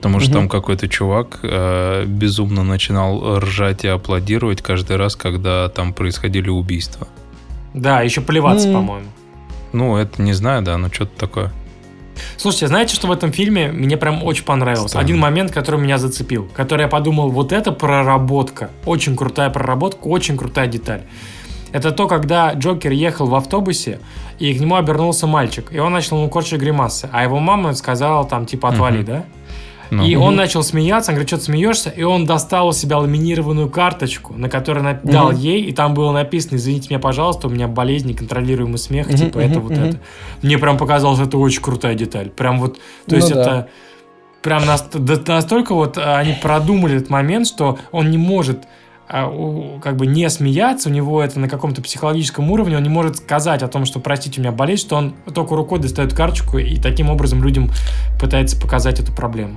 Speaker 3: потому что
Speaker 4: Мгм.
Speaker 3: там какой-то чувак э, безумно начинал ржать и аплодировать каждый раз, когда там происходили убийства.
Speaker 2: Да, еще плеваться,
Speaker 4: М.
Speaker 2: по-моему.
Speaker 3: Ну, это не знаю, да, но что-то такое.
Speaker 2: Слушайте, знаете, что в этом фильме мне прям очень понравилось?
Speaker 3: Странно.
Speaker 2: Один момент, который меня зацепил, который я подумал, вот это проработка, очень крутая проработка, очень крутая деталь. Это то, когда Джокер ехал в автобусе, и к нему обернулся мальчик, и он начал ему корчить гримасы, а его мама сказала там типа отвали,
Speaker 3: Мгм.
Speaker 2: да?
Speaker 3: Ну,
Speaker 2: И он начал смеяться, он говорит, что ты смеешься? И он достал у себя ламинированную карточку, на которой на- дал
Speaker 4: Мгм.
Speaker 2: ей, и там было написано, извините меня, пожалуйста, у меня болезнь, неконтролируемый смех,
Speaker 4: Мгм,
Speaker 2: типа это
Speaker 4: мгм,
Speaker 2: вот это. Мне прям показалось, это очень крутая деталь. Прям вот, то
Speaker 4: Ну
Speaker 2: есть
Speaker 4: да.
Speaker 2: это прям настолько вот а, они продумали этот момент, что он не может а, как бы не смеяться, у него это на каком-то психологическом уровне, он не может сказать о том, что, простите, у меня болезнь, что он только рукой достает карточку и таким образом людям пытается показать эту проблему.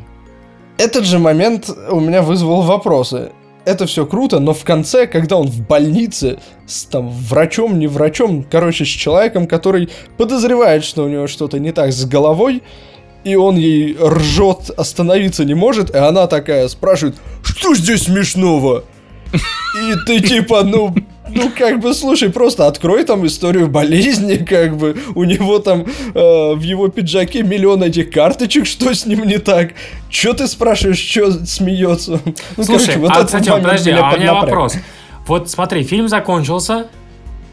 Speaker 4: Этот же момент у меня вызвал вопросы. Это все круто, но в конце, когда он в больнице с там врачом, не врачом, короче, с человеком, который подозревает, что у него что-то не так с головой, и он ей ржет, остановиться не может, и она такая спрашивает, что здесь смешного? И ты типа, ну, ну как бы, слушай, просто открой там историю болезни, как бы, у него там э, в его пиджаке миллион этих карточек, что с ним не так? Че ты спрашиваешь, что смеется? Ну,
Speaker 2: Слушай,
Speaker 4: короче,
Speaker 2: а,
Speaker 4: этот
Speaker 2: кстати, подожди, а у меня вопрос. Вот смотри, фильм закончился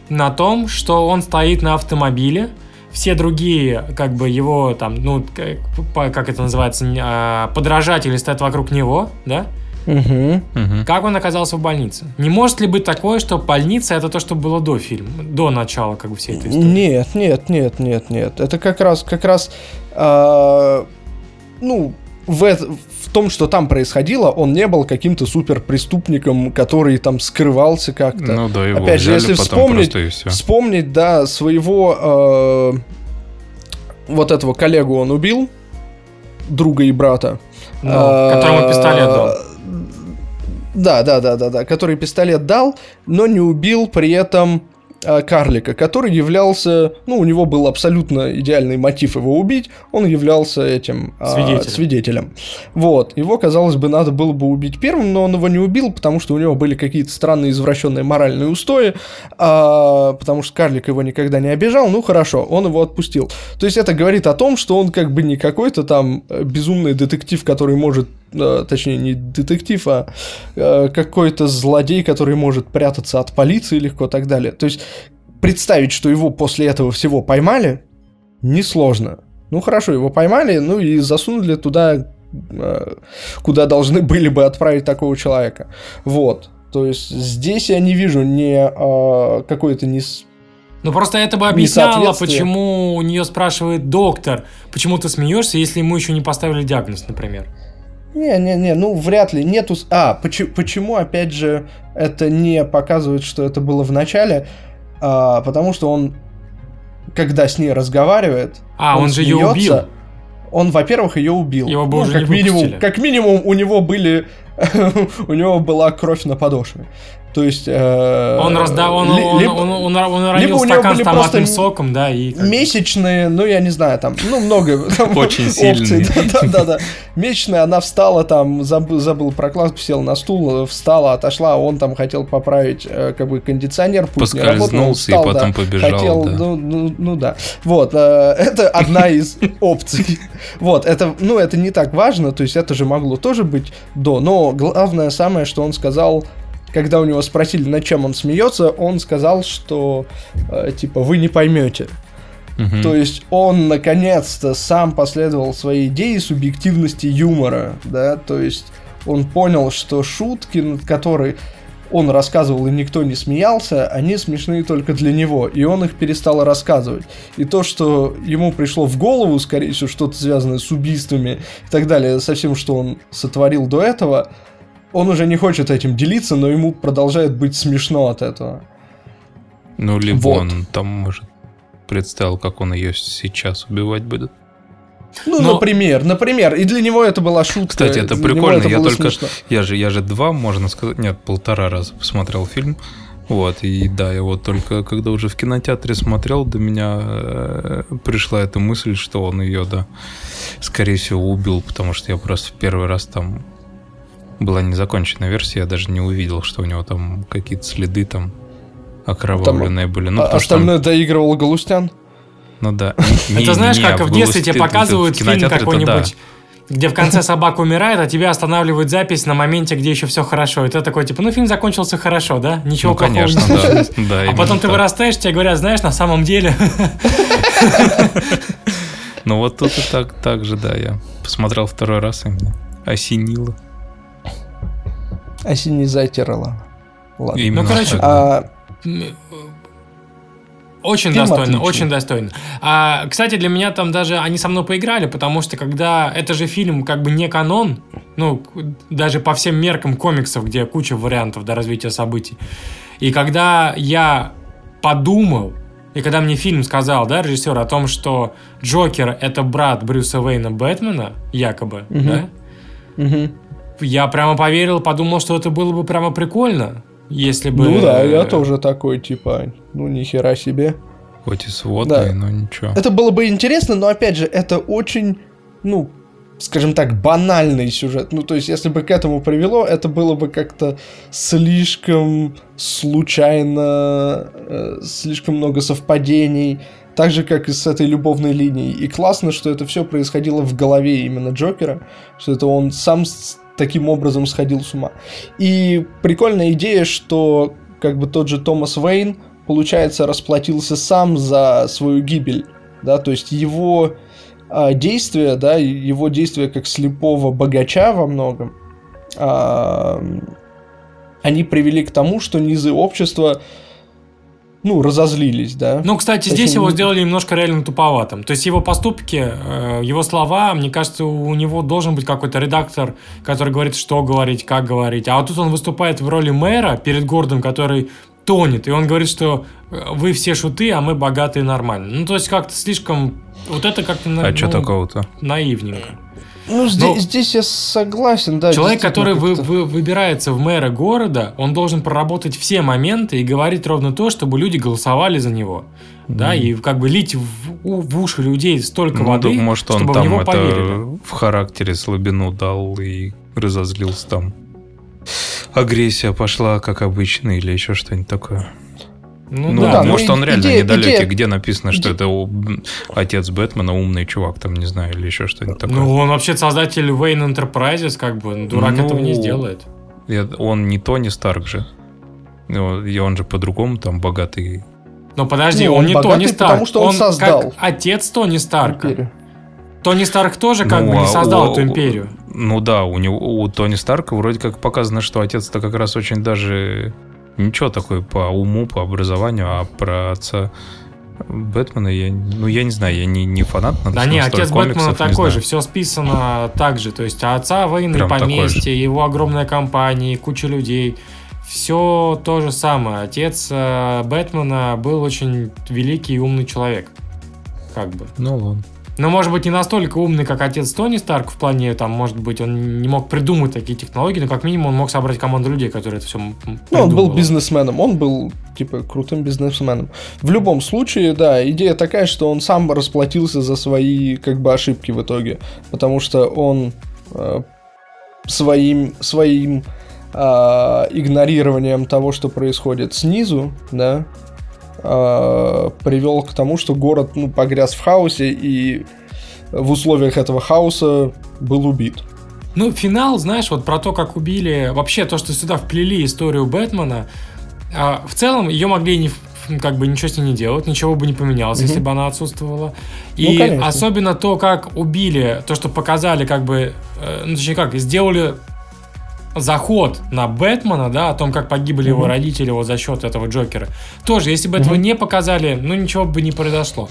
Speaker 2: на том, что он стоит на автомобиле, все другие, как бы его там, ну, как, как это называется, а, подражатели стоят вокруг него, да?
Speaker 4: Мгм.
Speaker 3: мгм.
Speaker 2: Как он оказался в больнице? Не может ли быть такое, что больница это то, что было до фильма, до начала, как бы всей этой истории?
Speaker 4: Нет, нет, нет, нет, нет. Это как раз, как раз, а, ну, в, в том, что там происходило, он не был каким-то супер преступником, который там скрывался как-то.
Speaker 3: Ну да, его
Speaker 4: Опять же, если
Speaker 3: потом
Speaker 4: вспомнить,
Speaker 3: просто и все.
Speaker 4: вспомнить, да, своего э, вот этого коллегу он убил, друга и брата.
Speaker 2: Ну,
Speaker 4: А,
Speaker 2: которому пистолет дал.
Speaker 4: Да, да, да, да, да, который пистолет дал, но не убил при этом а, карлика, который являлся, ну, у него был абсолютно идеальный мотив его убить, он являлся этим а,
Speaker 2: Свидетелем.
Speaker 4: свидетелем. Вот, его, казалось бы, надо было бы убить первым, но он его не убил, потому что у него были какие-то странные извращенные моральные устои, а, потому что карлик его никогда не обижал, ну, хорошо, он его отпустил. То есть это говорит о том, что он как бы не какой-то там э, безумный детектив, который может э, точнее, не детектив, а э, какой-то злодей, который может прятаться от полиции легко и так далее. То есть представить, что его после этого всего поймали, несложно. Ну хорошо, его поймали, ну и засунули туда, э, куда должны были бы отправить такого человека. Вот. То есть здесь я не вижу ни э, какой-то не
Speaker 2: Ну просто это бы объясняло, почему у нее спрашивает доктор, почему ты смеешься, если ему еще не поставили диагноз, например.
Speaker 4: Не-не-не, ну вряд ли. Нету... А, почему, почему, опять же, это не показывает, что это было в начале? А, потому что он, когда с ней разговаривает...
Speaker 2: А, он, же ее убил.
Speaker 4: Он, во-первых, ее убил.
Speaker 2: Его бы
Speaker 4: Ну,
Speaker 2: уже
Speaker 4: как минимум, как минимум, у него были у него была кровь на подошве. То есть... э,
Speaker 2: Он раздал, он,
Speaker 4: ли-
Speaker 2: он,
Speaker 4: либо-
Speaker 2: он, он, он
Speaker 4: либо
Speaker 2: уронил
Speaker 4: у него
Speaker 2: стакан с
Speaker 4: были
Speaker 2: томатным
Speaker 4: просто
Speaker 2: соком, да, и...
Speaker 4: Месячные, ну я не знаю, там, ну много там
Speaker 3: Очень
Speaker 4: опций,
Speaker 3: сильные.
Speaker 4: Да, да, да. Месячная, она встала там, забыл, забыл прокладку, села на стул, встала, отошла, а он там хотел поправить, э, как бы кондиционер, пусть не работал, он
Speaker 3: Поскользнулся и
Speaker 4: встал,
Speaker 3: потом
Speaker 4: да,
Speaker 3: побежал,
Speaker 4: хотел,
Speaker 3: да.
Speaker 4: ну, ну, ну да. Вот, э, это одна из опций. Вот, это, ну это не так важно, то есть это же могло тоже быть до, но главное самое, что он сказал, когда у него спросили, над чем он смеется, он сказал, что э, типа вы не поймете.
Speaker 3: Мгм.
Speaker 4: То есть он наконец-то сам последовал своей идее субъективности юмора, да, то есть он понял, что шутки, над которой он рассказывал и никто не смеялся, они смешные только для него, и он их перестал рассказывать. И то, что ему пришло в голову, скорее всего, что-то связанное с убийствами и так далее, со всем, что он сотворил до этого, он уже не хочет этим делиться, но ему продолжает быть смешно от этого.
Speaker 3: Ну, либо
Speaker 4: Вот.
Speaker 3: он там, может, представил, как он ее сейчас убивать будет.
Speaker 4: Ну,
Speaker 2: Но-
Speaker 4: например, например, и для него это была шутка.
Speaker 3: Кстати, это
Speaker 4: для
Speaker 3: прикольно,
Speaker 4: это
Speaker 3: я только-
Speaker 4: смешно.
Speaker 3: Я же, я же два, можно сказать, нет, полтора раза посмотрел фильм. Вот, и да, я вот только когда уже в кинотеатре смотрел, до меня э, пришла эта мысль, что он ее, да, скорее всего, убил, потому что я просто в первый раз там была незаконченная версия, я даже не увидел, что у него там какие-то следы там окровавленные были. Ну,
Speaker 4: А
Speaker 3: потому что там-
Speaker 4: остальное доигрывал Галустян.
Speaker 3: ну да.
Speaker 2: Это знаешь, как в детстве тебе
Speaker 3: Галусте-
Speaker 2: показывают фильм какой-нибудь, где в конце собака умирает, а тебя останавливают запись на моменте, где еще все хорошо. И ты такой, типа, ну фильм закончился хорошо, да? Ничего
Speaker 3: Ну,
Speaker 2: плохого
Speaker 3: конечно,
Speaker 2: не
Speaker 3: да.
Speaker 2: А потом ты вырастаешь, тебе говорят, знаешь, на самом деле...
Speaker 3: Ну вот тут и так, так же, да, я посмотрел второй раз и мне осенило.
Speaker 4: Осенизайтерала. Ладно.
Speaker 3: Именно
Speaker 2: Ну, короче.
Speaker 4: А,
Speaker 2: Очень
Speaker 4: Фильм
Speaker 2: достойно,
Speaker 4: отличный.
Speaker 2: очень достойно. А, кстати, для меня там даже они со мной поиграли, потому что когда это же фильм как бы не канон, ну, даже по всем меркам комиксов, где куча вариантов до развития событий. И когда я подумал, и когда мне фильм сказал, да, режиссер, о том, что Джокер это брат Брюса Уэйна Бэтмена, якобы,
Speaker 4: Мгм.
Speaker 2: да,
Speaker 4: мгм.
Speaker 2: Я прямо поверил, подумал, что это было бы прямо прикольно, если бы...
Speaker 4: Ну да, я тоже такой, типа, ну нихера себе.
Speaker 3: Хоть и сводный,
Speaker 4: да.
Speaker 3: но ничего.
Speaker 4: Это было бы интересно, но опять же, это очень, ну, скажем так, банальный сюжет. Ну, то есть, если бы к этому привело, это было бы как-то слишком случайно, э, слишком много совпадений. Так же, как и с этой любовной линией. И классно, что это все происходило в голове именно Джокера, что это он сам таким образом сходил с ума. И прикольная идея, что как бы тот же Томас Вейн, получается, расплатился сам за свою гибель, да, то есть его а, действия, да, его действия как слепого богача во многом, а, они привели к тому, что низы общества, ну, разозлились, да.
Speaker 2: Ну, кстати,
Speaker 4: Очень
Speaker 2: здесь его сделали немножко реально туповатым. То есть его поступки, э, его слова, мне кажется, у него должен быть какой-то редактор, который говорит, что говорить, как говорить. А вот тут он выступает в роли мэра перед городом, который тонет. И он говорит, что э, вы все шуты, а мы богатые и нормально. Ну, то есть как-то слишком... Вот это как-то
Speaker 3: А что
Speaker 2: ну,
Speaker 3: такого-то?
Speaker 2: наивненько.
Speaker 4: Ну, здесь,
Speaker 2: Ну,
Speaker 4: здесь я согласен, да.
Speaker 2: Человек, который вы, вы- выбирается в мэра города, он должен проработать все моменты и говорить ровно то, чтобы люди голосовали за него. Да, и как бы лить в, у- в уши людей столько
Speaker 3: Ну,
Speaker 2: воды,
Speaker 3: да, может, он
Speaker 2: чтобы в
Speaker 3: там
Speaker 2: него
Speaker 3: это
Speaker 2: поверили.
Speaker 3: в характере слабину дал и разозлился там. Агрессия пошла, как обычно, или еще что-нибудь такое.
Speaker 2: Ну,
Speaker 3: Ну,
Speaker 2: да,
Speaker 4: да, ну,
Speaker 3: может, он
Speaker 4: и-
Speaker 3: реально
Speaker 4: идея-
Speaker 3: недалекий,
Speaker 4: идея-
Speaker 3: где написано, что
Speaker 4: иде-
Speaker 3: это у- отец Бэтмена, умный чувак, там, не знаю, или еще что-нибудь такое.
Speaker 2: Ну, он вообще создатель Wayne Enterprises, как бы, ну, дурак
Speaker 3: Ну,
Speaker 2: этого не сделает.
Speaker 3: Он не Тони Старк же. Ну, И он же по-другому там богатый.
Speaker 2: Но подожди,
Speaker 4: Ну,
Speaker 2: он,
Speaker 4: он
Speaker 2: не
Speaker 4: богатый,
Speaker 2: Тони Старк.
Speaker 4: потому что он создал.
Speaker 2: как отец Тони Старка.
Speaker 4: империю.
Speaker 2: Тони Старк тоже как
Speaker 3: Ну,
Speaker 2: бы не
Speaker 3: а
Speaker 2: создал
Speaker 3: у-
Speaker 2: эту империю.
Speaker 3: Ну да, у него у Тони Старка вроде как показано, что отец-то как раз очень даже ничего такой по уму, по образованию, а про отца Бэтмена я, ну я не знаю, я не, не фанат.
Speaker 2: Да не, отец Бэтмена такой
Speaker 3: знаю.
Speaker 2: же, все списано так же. То есть отца Вейна
Speaker 3: Прям
Speaker 2: поместье, его огромная компания, куча людей. Все то же самое. Отец э, Бэтмена был очень великий и умный человек. Как бы.
Speaker 3: Ну ладно.
Speaker 2: Но, может быть, не настолько умный, как отец Тони Старк в плане, там, может быть, он не мог придумать такие технологии, но как минимум он мог собрать команду людей, которые это все
Speaker 4: Ну, он был бизнесменом, он был, типа, крутым бизнесменом. В любом случае, да, идея такая, что он сам расплатился за свои, как бы, ошибки в итоге. Потому что он э, своим, своим э, игнорированием того, что происходит снизу, да, э, привел к тому, что город ну, погряз в хаосе и в условиях этого хаоса был убит.
Speaker 2: Ну, финал, знаешь, вот про то, как убили... Вообще, то, что сюда вплели историю Бэтмена, э, в целом ее могли не как бы ничего с ней не делать, ничего бы не поменялось, угу. если бы она отсутствовала. И ну, особенно то, как убили, то, что показали, как бы, э, ну, точнее, как, сделали заход на Бэтмена, да, о том, как погибли mm его родители вот за счет этого Джокера. Тоже, если бы mm этого не показали, ну ничего бы не произошло.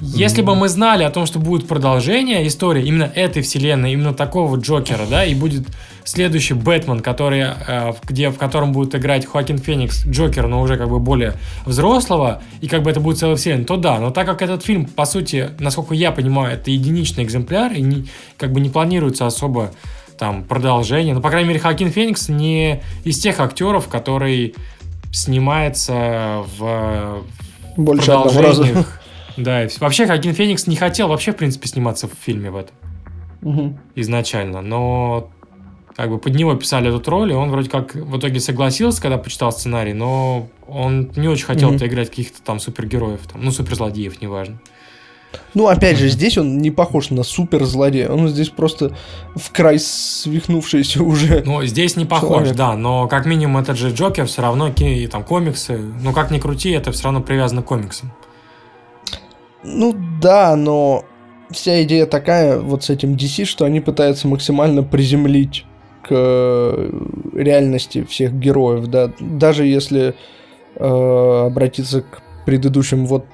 Speaker 2: Если бы мы знали о том, что будет продолжение истории именно этой вселенной, именно такого Джокера, да, и будет следующий Бэтмен, который, э, где, в котором будет играть Хоакин Феникс, Джокер, но уже как бы более взрослого, и как бы это будет целая вселенная, то да. Но так как этот фильм, по сути, насколько я понимаю, это единичный экземпляр, и не, как бы не планируется особо там продолжение. Ну, по крайней мере, Хакин Феникс не из тех актеров, который снимается в
Speaker 4: Больше продолжениях.
Speaker 2: Да, и вообще Хакин Феникс не хотел вообще, в принципе, сниматься в фильме в этом.
Speaker 4: Угу.
Speaker 2: Изначально. Но как бы под него писали эту роль, и он вроде как в итоге согласился, когда почитал сценарий, но он не очень хотел mm играть каких-то там супергероев, там, ну, суперзлодеев, неважно.
Speaker 4: Ну, опять же, здесь он не похож на супер злодея. Он здесь просто в край свихнувшийся уже.
Speaker 2: Ну, здесь не похож, человек. да. Но как минимум этот же Джокер все равно и там комиксы. Ну, как ни крути, это все равно привязано к комиксам.
Speaker 4: Ну да, но вся идея такая вот с этим DC, что они пытаются максимально приземлить к э, реальности всех героев, да. Даже если э, обратиться к предыдущим вот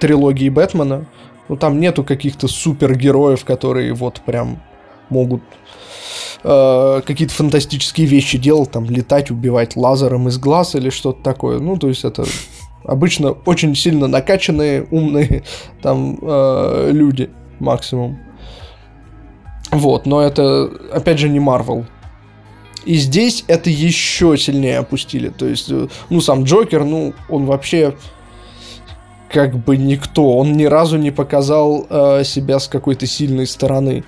Speaker 4: трилогии Бэтмена, ну, там нету каких-то супергероев, которые вот прям могут э, какие-то фантастические вещи делать, там, летать, убивать лазером из глаз или что-то такое. Ну, то есть это обычно очень сильно накачанные, умные там э, люди максимум. Вот, но это, опять же, не Марвел. И здесь это еще сильнее опустили. То есть, э, ну, сам Джокер, ну, он вообще как бы никто. Он ни разу не показал э, себя с какой-то сильной стороны.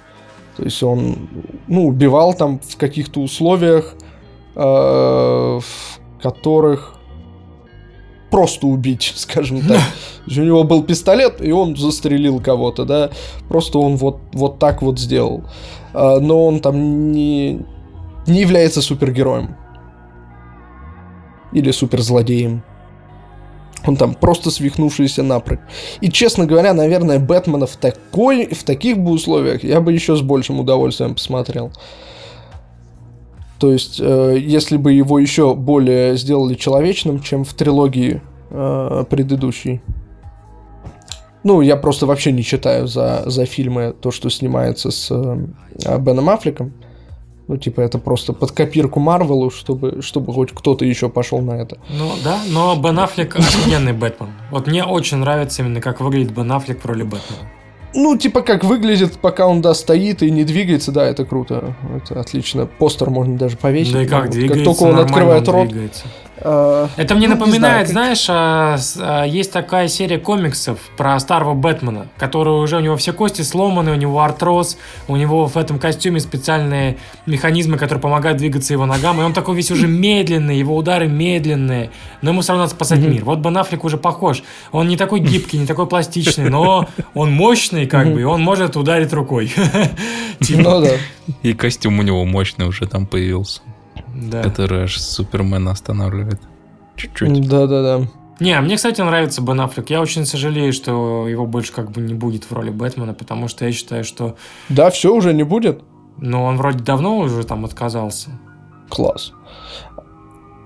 Speaker 4: То есть он, ну, убивал там в каких-то условиях, э, в которых просто убить, скажем так. У него был пистолет, и он застрелил кого-то, да. Просто он вот, вот так вот сделал. Э, но он там не, не является супергероем. Или суперзлодеем. Он там просто свихнувшийся напрочь. И, честно говоря, наверное, Бэтмена в, такой, в таких бы условиях я бы еще с большим удовольствием посмотрел. То есть, э, если бы его еще более сделали человечным, чем в трилогии э, предыдущей. Ну, я просто вообще не читаю за, за фильмы то, что снимается с э, Беном Аффлеком. Ну, типа, это просто под копирку Марвелу, чтобы, чтобы хоть кто-то еще пошел на это.
Speaker 2: Ну, да, но Бен Аффлек офигенный Бэтмен. Вот мне очень нравится именно, как выглядит Бен Аффлек в роли Бэтмена.
Speaker 4: Ну, типа, как выглядит, пока он, да, стоит и не двигается, да, это круто. Это отлично. Постер можно даже повесить.
Speaker 2: Да и как
Speaker 4: вот,
Speaker 2: двигается,
Speaker 4: Как только он открывает он рот.
Speaker 2: Двигается. А, Это мне ну, напоминает, знаю, как... знаешь, а, а, есть такая серия комиксов про старого Бэтмена, который уже у него все кости сломаны, у него артроз, у него в этом костюме специальные механизмы, которые помогают двигаться его ногам, и он такой весь уже медленный, его удары медленные, но ему все равно надо спасать мир. Вот Бен Аффлек уже похож. Он не такой гибкий, не такой пластичный, но он мощный, как бы, и он может ударить рукой.
Speaker 3: Типа. Ну да. И костюм у него мощный уже там появился да. который аж Супермена останавливает. Чуть-чуть.
Speaker 4: Да-да-да.
Speaker 2: Не, мне, кстати, нравится Бен Аффлек. Я очень сожалею, что его больше как бы не будет в роли Бэтмена, потому что я считаю, что...
Speaker 4: Да, все уже не будет?
Speaker 2: Ну, он вроде давно уже там отказался.
Speaker 4: Класс.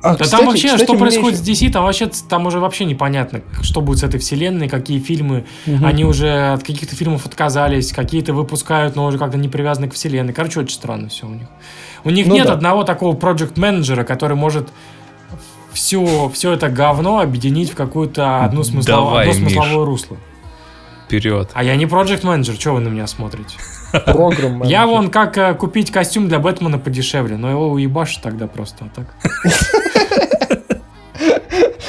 Speaker 2: А, да кстати, там вообще, кстати, что происходит еще... с DC, там вообще, там уже вообще непонятно, что будет с этой вселенной, какие фильмы. Угу. Они уже от каких-то фильмов отказались, какие-то выпускают, но уже как-то не привязаны к вселенной. Короче, очень странно все у них. У них ну, нет да. одного такого проект-менеджера, который может все, все это говно объединить в какую-то одну, смыслов... Давай, одно смысловое русло.
Speaker 3: Вперед.
Speaker 2: А я не проект менеджер, что вы на меня смотрите?
Speaker 4: Программа.
Speaker 2: Я вон как э, купить костюм для Бэтмена подешевле, но его уебашь тогда просто, а так.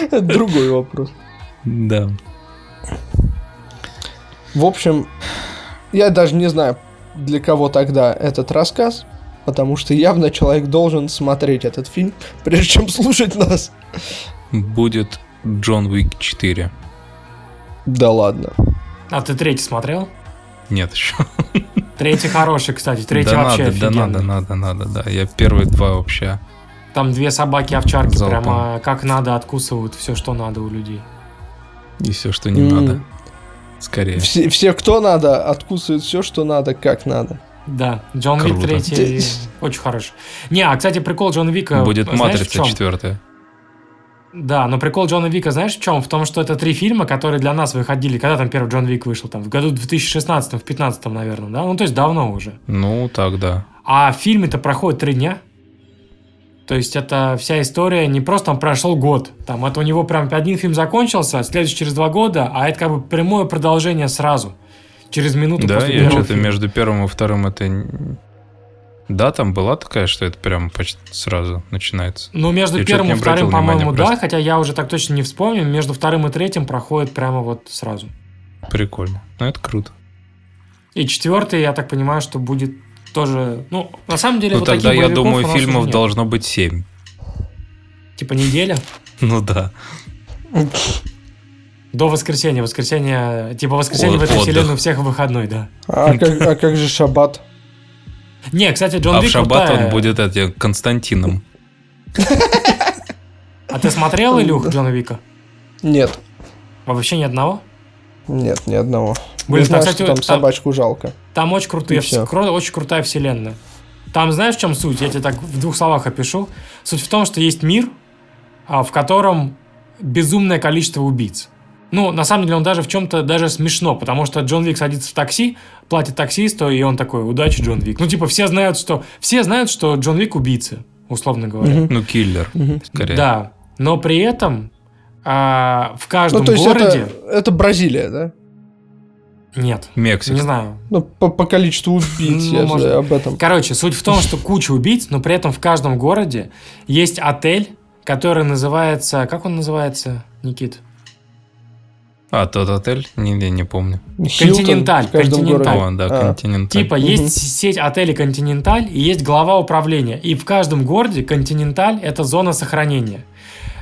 Speaker 4: Это другой вопрос.
Speaker 3: Да.
Speaker 4: В общем, я даже не знаю, для кого тогда этот рассказ, потому что явно человек должен смотреть этот фильм, прежде чем слушать нас.
Speaker 3: Будет Джон Уик 4.
Speaker 4: Да ладно.
Speaker 2: А ты третий смотрел?
Speaker 3: Нет еще.
Speaker 2: Третий хороший, кстати. Третий
Speaker 3: да
Speaker 2: вообще
Speaker 3: надо, да
Speaker 2: офигенный.
Speaker 3: надо, надо, надо, да. Я первые два вообще.
Speaker 2: Там две собаки-овчарки
Speaker 3: Залпом.
Speaker 2: прямо как надо откусывают все, что надо у людей.
Speaker 3: И все, что не
Speaker 4: М.
Speaker 3: надо. Скорее.
Speaker 4: Все, все, кто надо, откусывают все, что надо, как надо.
Speaker 2: Да, Джон Вик
Speaker 3: Круто.
Speaker 2: третий очень хороший. Не, а, кстати, прикол Джона Вика...
Speaker 3: Будет
Speaker 2: знаешь, в
Speaker 3: Матрица
Speaker 2: чем?
Speaker 3: четвертая.
Speaker 2: Да, но прикол Джона Вика, знаешь, в чем? В том, что это три фильма, которые для нас выходили. Когда там первый Джон Вик вышел? Там в году 2016, в 15, наверное, да? Ну, то есть давно уже.
Speaker 3: Ну, так, да.
Speaker 2: А в фильме-то проходит три дня. То есть это вся история не просто там прошел год. Там это у него прям один фильм закончился, следующий через два года, а это как бы прямое продолжение сразу. Через минуту
Speaker 3: Да,
Speaker 2: после
Speaker 3: я что-то между первым и вторым это... Да, там была такая, что это прям почти сразу начинается.
Speaker 2: Ну, между
Speaker 3: Я
Speaker 2: первым и вторым, по-моему, да,
Speaker 3: просто.
Speaker 2: хотя я уже так точно не вспомню. Между вторым и третьим проходит прямо вот сразу.
Speaker 3: Прикольно. Ну, это круто.
Speaker 2: И четвертый, я так понимаю, что будет тоже... Ну, на самом деле,
Speaker 3: Ну,
Speaker 2: вот
Speaker 3: тогда,
Speaker 2: таких
Speaker 3: я думаю, фильмов должно быть семь.
Speaker 2: Типа неделя
Speaker 3: Ну да.
Speaker 2: до воскресенья. Воскресенье... Типа воскресенье
Speaker 3: От-
Speaker 2: в этой
Speaker 3: отдых.
Speaker 2: вселенной у всех выходной, да.
Speaker 4: А как, а как же шаббат?
Speaker 2: Не, кстати, Джон
Speaker 3: а в
Speaker 2: Вик
Speaker 3: шаббат
Speaker 2: крутая.
Speaker 3: он будет это, Константином.
Speaker 2: А ты смотрел, Илюх, Джона Вика?
Speaker 4: Нет,
Speaker 2: А Вообще ни одного?
Speaker 4: нет, ни одного.
Speaker 2: Блин, там, кстати,
Speaker 4: там собачку жалко.
Speaker 2: Там очень крутые, очень крутая вселенная. Там знаешь, в чем суть? Я тебе так в двух словах опишу. Суть в том, что есть мир, а, в котором безумное количество убийц. Ну, на самом деле, он даже в чем-то даже смешно, потому что Джон Вик садится в такси, платит таксисту, и он такой, удачи, Джон Вик. Ну, типа, все знают, что все знают, что Джон Вик убийца, условно говоря.
Speaker 4: Мгм.
Speaker 3: Ну, киллер, скорее.
Speaker 2: Да. Но при этом а, в каждом
Speaker 4: Ну, то есть
Speaker 2: городе...
Speaker 4: это, это Бразилия, да?
Speaker 2: Нет.
Speaker 3: Мексика.
Speaker 2: Не знаю.
Speaker 4: Ну, по, по количеству убийц,
Speaker 2: Ну,
Speaker 4: я же
Speaker 2: может.
Speaker 4: об этом.
Speaker 2: Короче, суть в том, что куча убийц, но при этом в каждом городе есть отель, который называется... Как он называется, Никит?
Speaker 3: А, тот отель? Не, не, не помню.
Speaker 4: Хилтон
Speaker 2: Континенталь, Континенталь.
Speaker 3: О, да,
Speaker 4: А.
Speaker 3: Континенталь.
Speaker 2: Типа
Speaker 4: Мгм.
Speaker 2: есть сеть отелей Континенталь и есть глава управления. И в каждом городе Континенталь – это зона сохранения.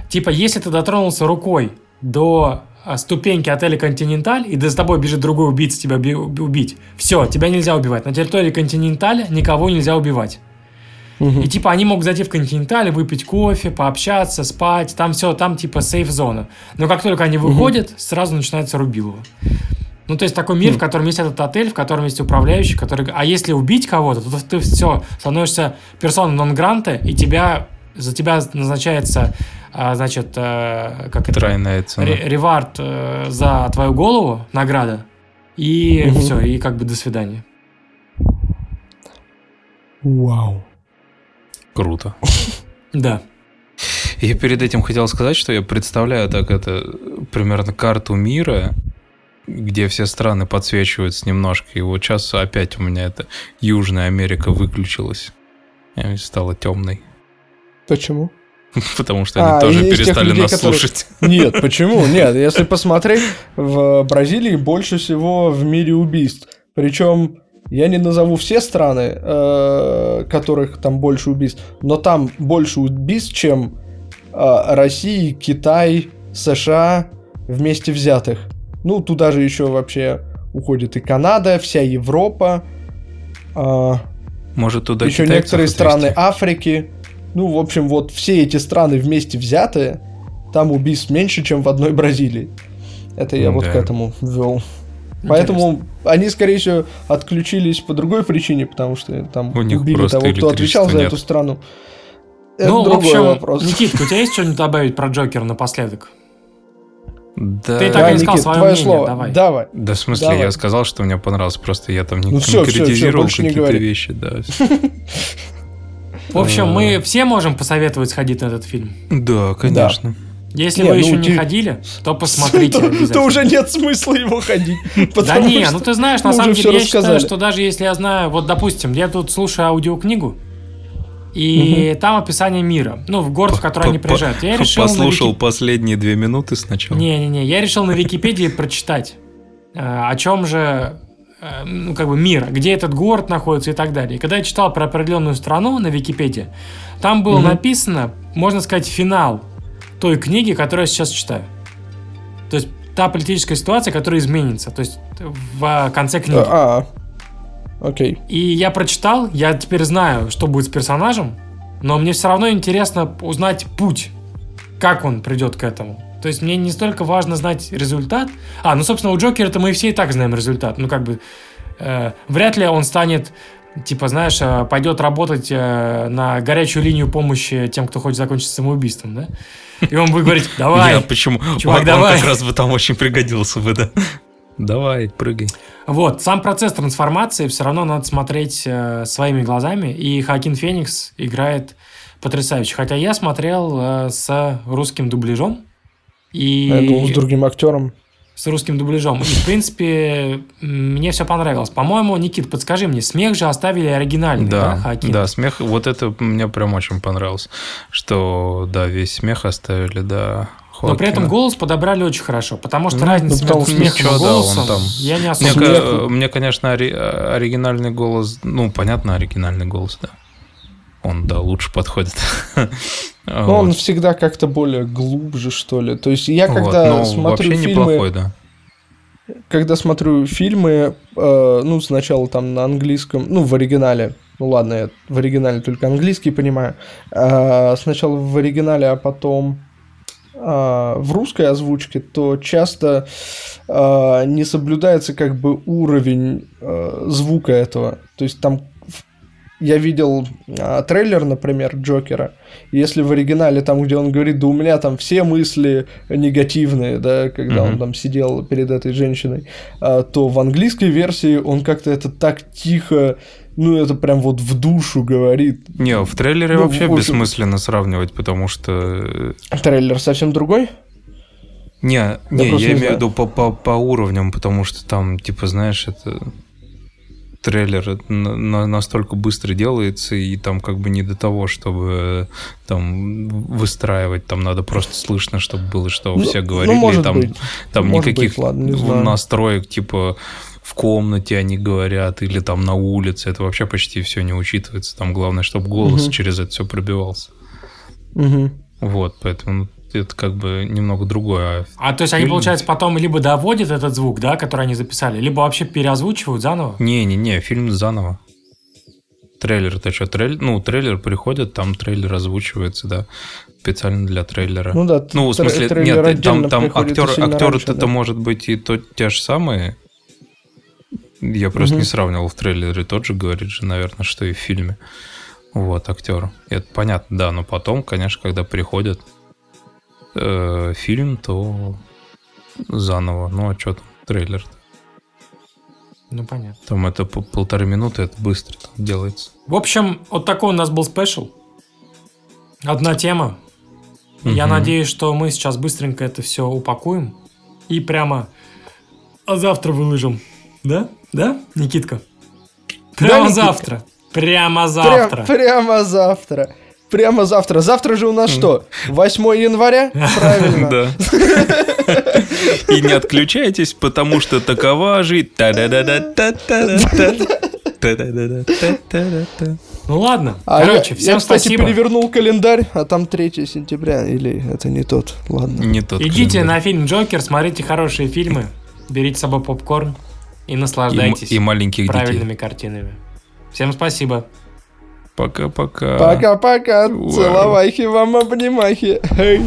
Speaker 2: Типа, если ты дотронулся рукой до а, ступеньки отеля Континенталь, и да за тобой бежит другой убийца тебя би- убить, все, тебя нельзя убивать. На территории Континенталя никого нельзя убивать.
Speaker 4: Мгм.
Speaker 2: И типа они могут зайти в континенталь, выпить кофе, пообщаться, спать, там все, там типа сейф-зона. Но как только они выходят, сразу начинается рубилово. Ну, то есть такой мир, в котором есть этот отель, в котором есть управляющий, который... А если убить кого-то, то ты все, становишься персоной нон-гранта, и тебя, за тебя назначается, а, значит, э, как это...
Speaker 3: Тройная цена.
Speaker 2: ре- ревард э, за твою голову, награда, и
Speaker 4: Мгм.
Speaker 2: все, и как бы до свидания.
Speaker 4: Вау.
Speaker 3: Круто.
Speaker 2: Да.
Speaker 3: Я перед этим хотел сказать, что я представляю так это примерно карту мира, где все страны подсвечиваются немножко. И вот сейчас опять у меня это Южная Америка выключилась. И стала темной.
Speaker 4: Почему?
Speaker 3: Потому что они
Speaker 4: А,
Speaker 3: тоже перестали
Speaker 4: людей,
Speaker 3: нас
Speaker 4: которые-
Speaker 3: слушать.
Speaker 4: Нет, почему? Нет, если посмотреть, в Бразилии больше всего в мире убийств. Причем я не назову все страны, э, которых там больше убийств, но там больше убийств, чем э, Россия, Китай, США вместе взятых. Ну, туда же еще вообще уходит и Канада, вся Европа, а,
Speaker 3: Может, туда
Speaker 4: еще некоторые
Speaker 3: отвезти?
Speaker 4: страны Африки. Ну, в общем, вот все эти страны вместе взятые, там убийств меньше, чем в одной Бразилии. Это я вот
Speaker 3: Да.
Speaker 4: к этому ввел. Поэтому они, скорее всего, отключились по другой причине, потому что там
Speaker 3: У них
Speaker 4: убили того, кто отвечал за
Speaker 3: электричества
Speaker 4: эту
Speaker 3: нет.
Speaker 4: страну. Это
Speaker 2: ну, в общем,
Speaker 4: вопрос.
Speaker 2: Никит, у тебя есть что-нибудь добавить про Джокера напоследок?
Speaker 3: Да,
Speaker 2: Ты так
Speaker 4: Да,
Speaker 2: и сказал
Speaker 4: Никит,
Speaker 2: свое
Speaker 4: твое
Speaker 2: мнение,
Speaker 4: слово.
Speaker 2: давай.
Speaker 4: Давай.
Speaker 3: Да, в смысле,
Speaker 4: Давай.
Speaker 3: я сказал, что мне понравилось, просто я там не
Speaker 4: Ну всё,
Speaker 3: конкретизировал
Speaker 4: больше не
Speaker 3: какие-то вещи, да.
Speaker 2: В общем,
Speaker 3: А.
Speaker 2: мы все можем посоветовать сходить на этот фильм.
Speaker 3: Да, конечно.
Speaker 2: Если
Speaker 4: Не,
Speaker 2: вы
Speaker 4: ну,
Speaker 2: еще не ходили, то посмотрите
Speaker 4: то, то уже нет смысла его ходить.
Speaker 2: Да не, ну ты знаешь, на самом деле, я считаю, что даже если я знаю, вот, допустим, я тут слушаю аудиокнигу, и там описание мира, ну, в город, в который они приезжают. Я решил
Speaker 3: Послушал
Speaker 2: Вики-
Speaker 3: последние две минуты сначала.
Speaker 2: Не-не-не, я решил на Википедии прочитать, э, о чем же, э, ну, как бы мир, где этот город находится и так далее. И когда я читал про определенную страну на Википедии, там было
Speaker 4: Мгм.
Speaker 2: написано, можно сказать, финал той книги, которую я сейчас читаю. То есть та политическая ситуация, которая изменится, то есть в конце книги.
Speaker 4: А, окей.
Speaker 2: И я прочитал, я теперь знаю, что будет с персонажем, но мне все равно интересно узнать путь, как он придет к этому. То есть мне не столько важно знать результат. А, ну, собственно, у Джокера-то мы все и так знаем результат. Ну, как бы, э, вряд ли он станет, типа, знаешь, э, пойдет работать э, на горячую линию помощи тем, кто хочет закончить самоубийством, да? И он будет говорить, давай,
Speaker 3: Я почему?
Speaker 2: Чувак,
Speaker 3: он,
Speaker 2: давай.
Speaker 3: он как раз бы там очень пригодился бы, да. Давай, прыгай.
Speaker 2: Вот, сам процесс трансформации все равно надо смотреть э, своими глазами, и Хакин Феникс играет потрясающе. Хотя я смотрел э, с русским дубляжом, и
Speaker 4: Я думал, с другим актером.
Speaker 2: С русским дубляжом. И, в принципе, мне все понравилось. По-моему, Никит, подскажи мне, смех же оставили оригинальный, да,
Speaker 3: Да,
Speaker 2: Хакин?
Speaker 3: да, смех, вот это мне прям очень понравилось, что, да, весь смех оставили, да.
Speaker 2: Но при этом
Speaker 3: Хоакина.
Speaker 2: голос подобрали очень хорошо, потому что
Speaker 3: Ну,
Speaker 2: разница
Speaker 4: ну,
Speaker 2: между
Speaker 4: что
Speaker 2: смехом и
Speaker 3: да, он
Speaker 2: голосом
Speaker 3: там-
Speaker 2: я не
Speaker 3: Мне,
Speaker 2: особо...
Speaker 3: Ка- мне, конечно, ори- оригинальный голос, ну, понятно, оригинальный голос, да. Он, да, лучше подходит.
Speaker 4: Но
Speaker 3: Вот.
Speaker 4: он всегда как-то более глубже, что ли. То есть я когда
Speaker 3: но
Speaker 4: смотрю фильмы,
Speaker 3: неплохой, да.
Speaker 4: когда смотрю фильмы, э, ну, сначала там на английском, ну, в оригинале, ну, ладно, я в оригинале только английский понимаю, А сначала в оригинале, а потом а, в русской озвучке, то часто а, не соблюдается как бы уровень а, звука этого. То есть там я видел а, трейлер, например, Джокера. и Если в оригинале там, где он говорит, да у меня там все мысли негативные, да, когда он
Speaker 3: Мгм.
Speaker 4: там сидел перед этой женщиной, а, то в английской версии он как-то это так тихо, ну это прям вот в душу говорит.
Speaker 3: Не, в трейлере
Speaker 4: Ну,
Speaker 3: вообще
Speaker 4: в общем-
Speaker 3: бессмысленно сравнивать, потому что... э,
Speaker 4: Трейлер совсем другой?
Speaker 3: Не, не, я,
Speaker 4: не
Speaker 3: имею в виду по, по, по уровням, потому что там, типа, знаешь, это трейлер на- на- настолько быстро делается, и там как бы не до того, чтобы э, там выстраивать, там надо просто слышно, чтобы было, что
Speaker 4: Ну,
Speaker 3: все
Speaker 4: ну,
Speaker 3: говорили,
Speaker 4: может
Speaker 3: там,
Speaker 4: быть.
Speaker 3: там
Speaker 4: Может
Speaker 3: никаких
Speaker 4: быть, ладно,
Speaker 3: настроек, типа в комнате они говорят, или там на улице, это вообще почти все не учитывается, там главное, чтобы голос
Speaker 4: Мгм.
Speaker 3: через это все пробивался.
Speaker 4: Мгм.
Speaker 3: Вот, поэтому это как бы немного другое. А
Speaker 2: то есть они, получается, потом либо доводят этот звук, да, который они записали, либо вообще переозвучивают заново?
Speaker 3: Не-не-не, фильм заново. Трейлер, это что, трейлер? Ну, трейлер приходит, там трейлер озвучивается, да, специально для трейлера.
Speaker 4: Ну да,
Speaker 3: Ну, в смысле, нет, там, там
Speaker 4: и
Speaker 3: актер, актеры
Speaker 4: раньше,
Speaker 3: это
Speaker 4: да.
Speaker 3: может быть и то, те же самые. Я просто
Speaker 4: Мгм.
Speaker 3: не сравнивал в трейлере, тот же говорит же, наверное, что и в фильме. Вот, актер. Это понятно, да, но потом, конечно, когда приходит э, фильм, то заново. Ну, а что там, трейлер
Speaker 2: Ну, понятно.
Speaker 3: Там это по- полторы минуты, это быстро там делается.
Speaker 2: В общем, вот такой у нас был спешл. Одна тема. Я
Speaker 3: Мгм.
Speaker 2: надеюсь, что мы сейчас быстренько это все упакуем и прямо а завтра выложим. Да? Да, Никитка?
Speaker 4: Да,
Speaker 2: Прямо
Speaker 4: Никитка.
Speaker 2: завтра. Прямо
Speaker 4: Прям-
Speaker 2: завтра.
Speaker 4: прямо завтра. Прямо завтра. Завтра же у нас что? 8 января? Правильно.
Speaker 3: Да. И не отключайтесь, потому что такова жизнь.
Speaker 2: Ну ладно.
Speaker 4: А
Speaker 2: Короче,
Speaker 4: я,
Speaker 2: всем
Speaker 4: я, кстати,
Speaker 2: спасибо.
Speaker 4: перевернул календарь, а там 3 сентября. Или это не тот? Ладно.
Speaker 3: Не тот
Speaker 2: Идите
Speaker 3: календарь.
Speaker 2: на фильм Джокер, смотрите хорошие фильмы, берите с собой попкорн и
Speaker 3: И
Speaker 2: наслаждайтесь
Speaker 3: И маленьких детей.
Speaker 2: правильными картинами. Всем спасибо.
Speaker 3: Пока-пока.
Speaker 4: Пока-пока.
Speaker 3: Вау.
Speaker 4: Целовайки вам, обнимахи. Эй.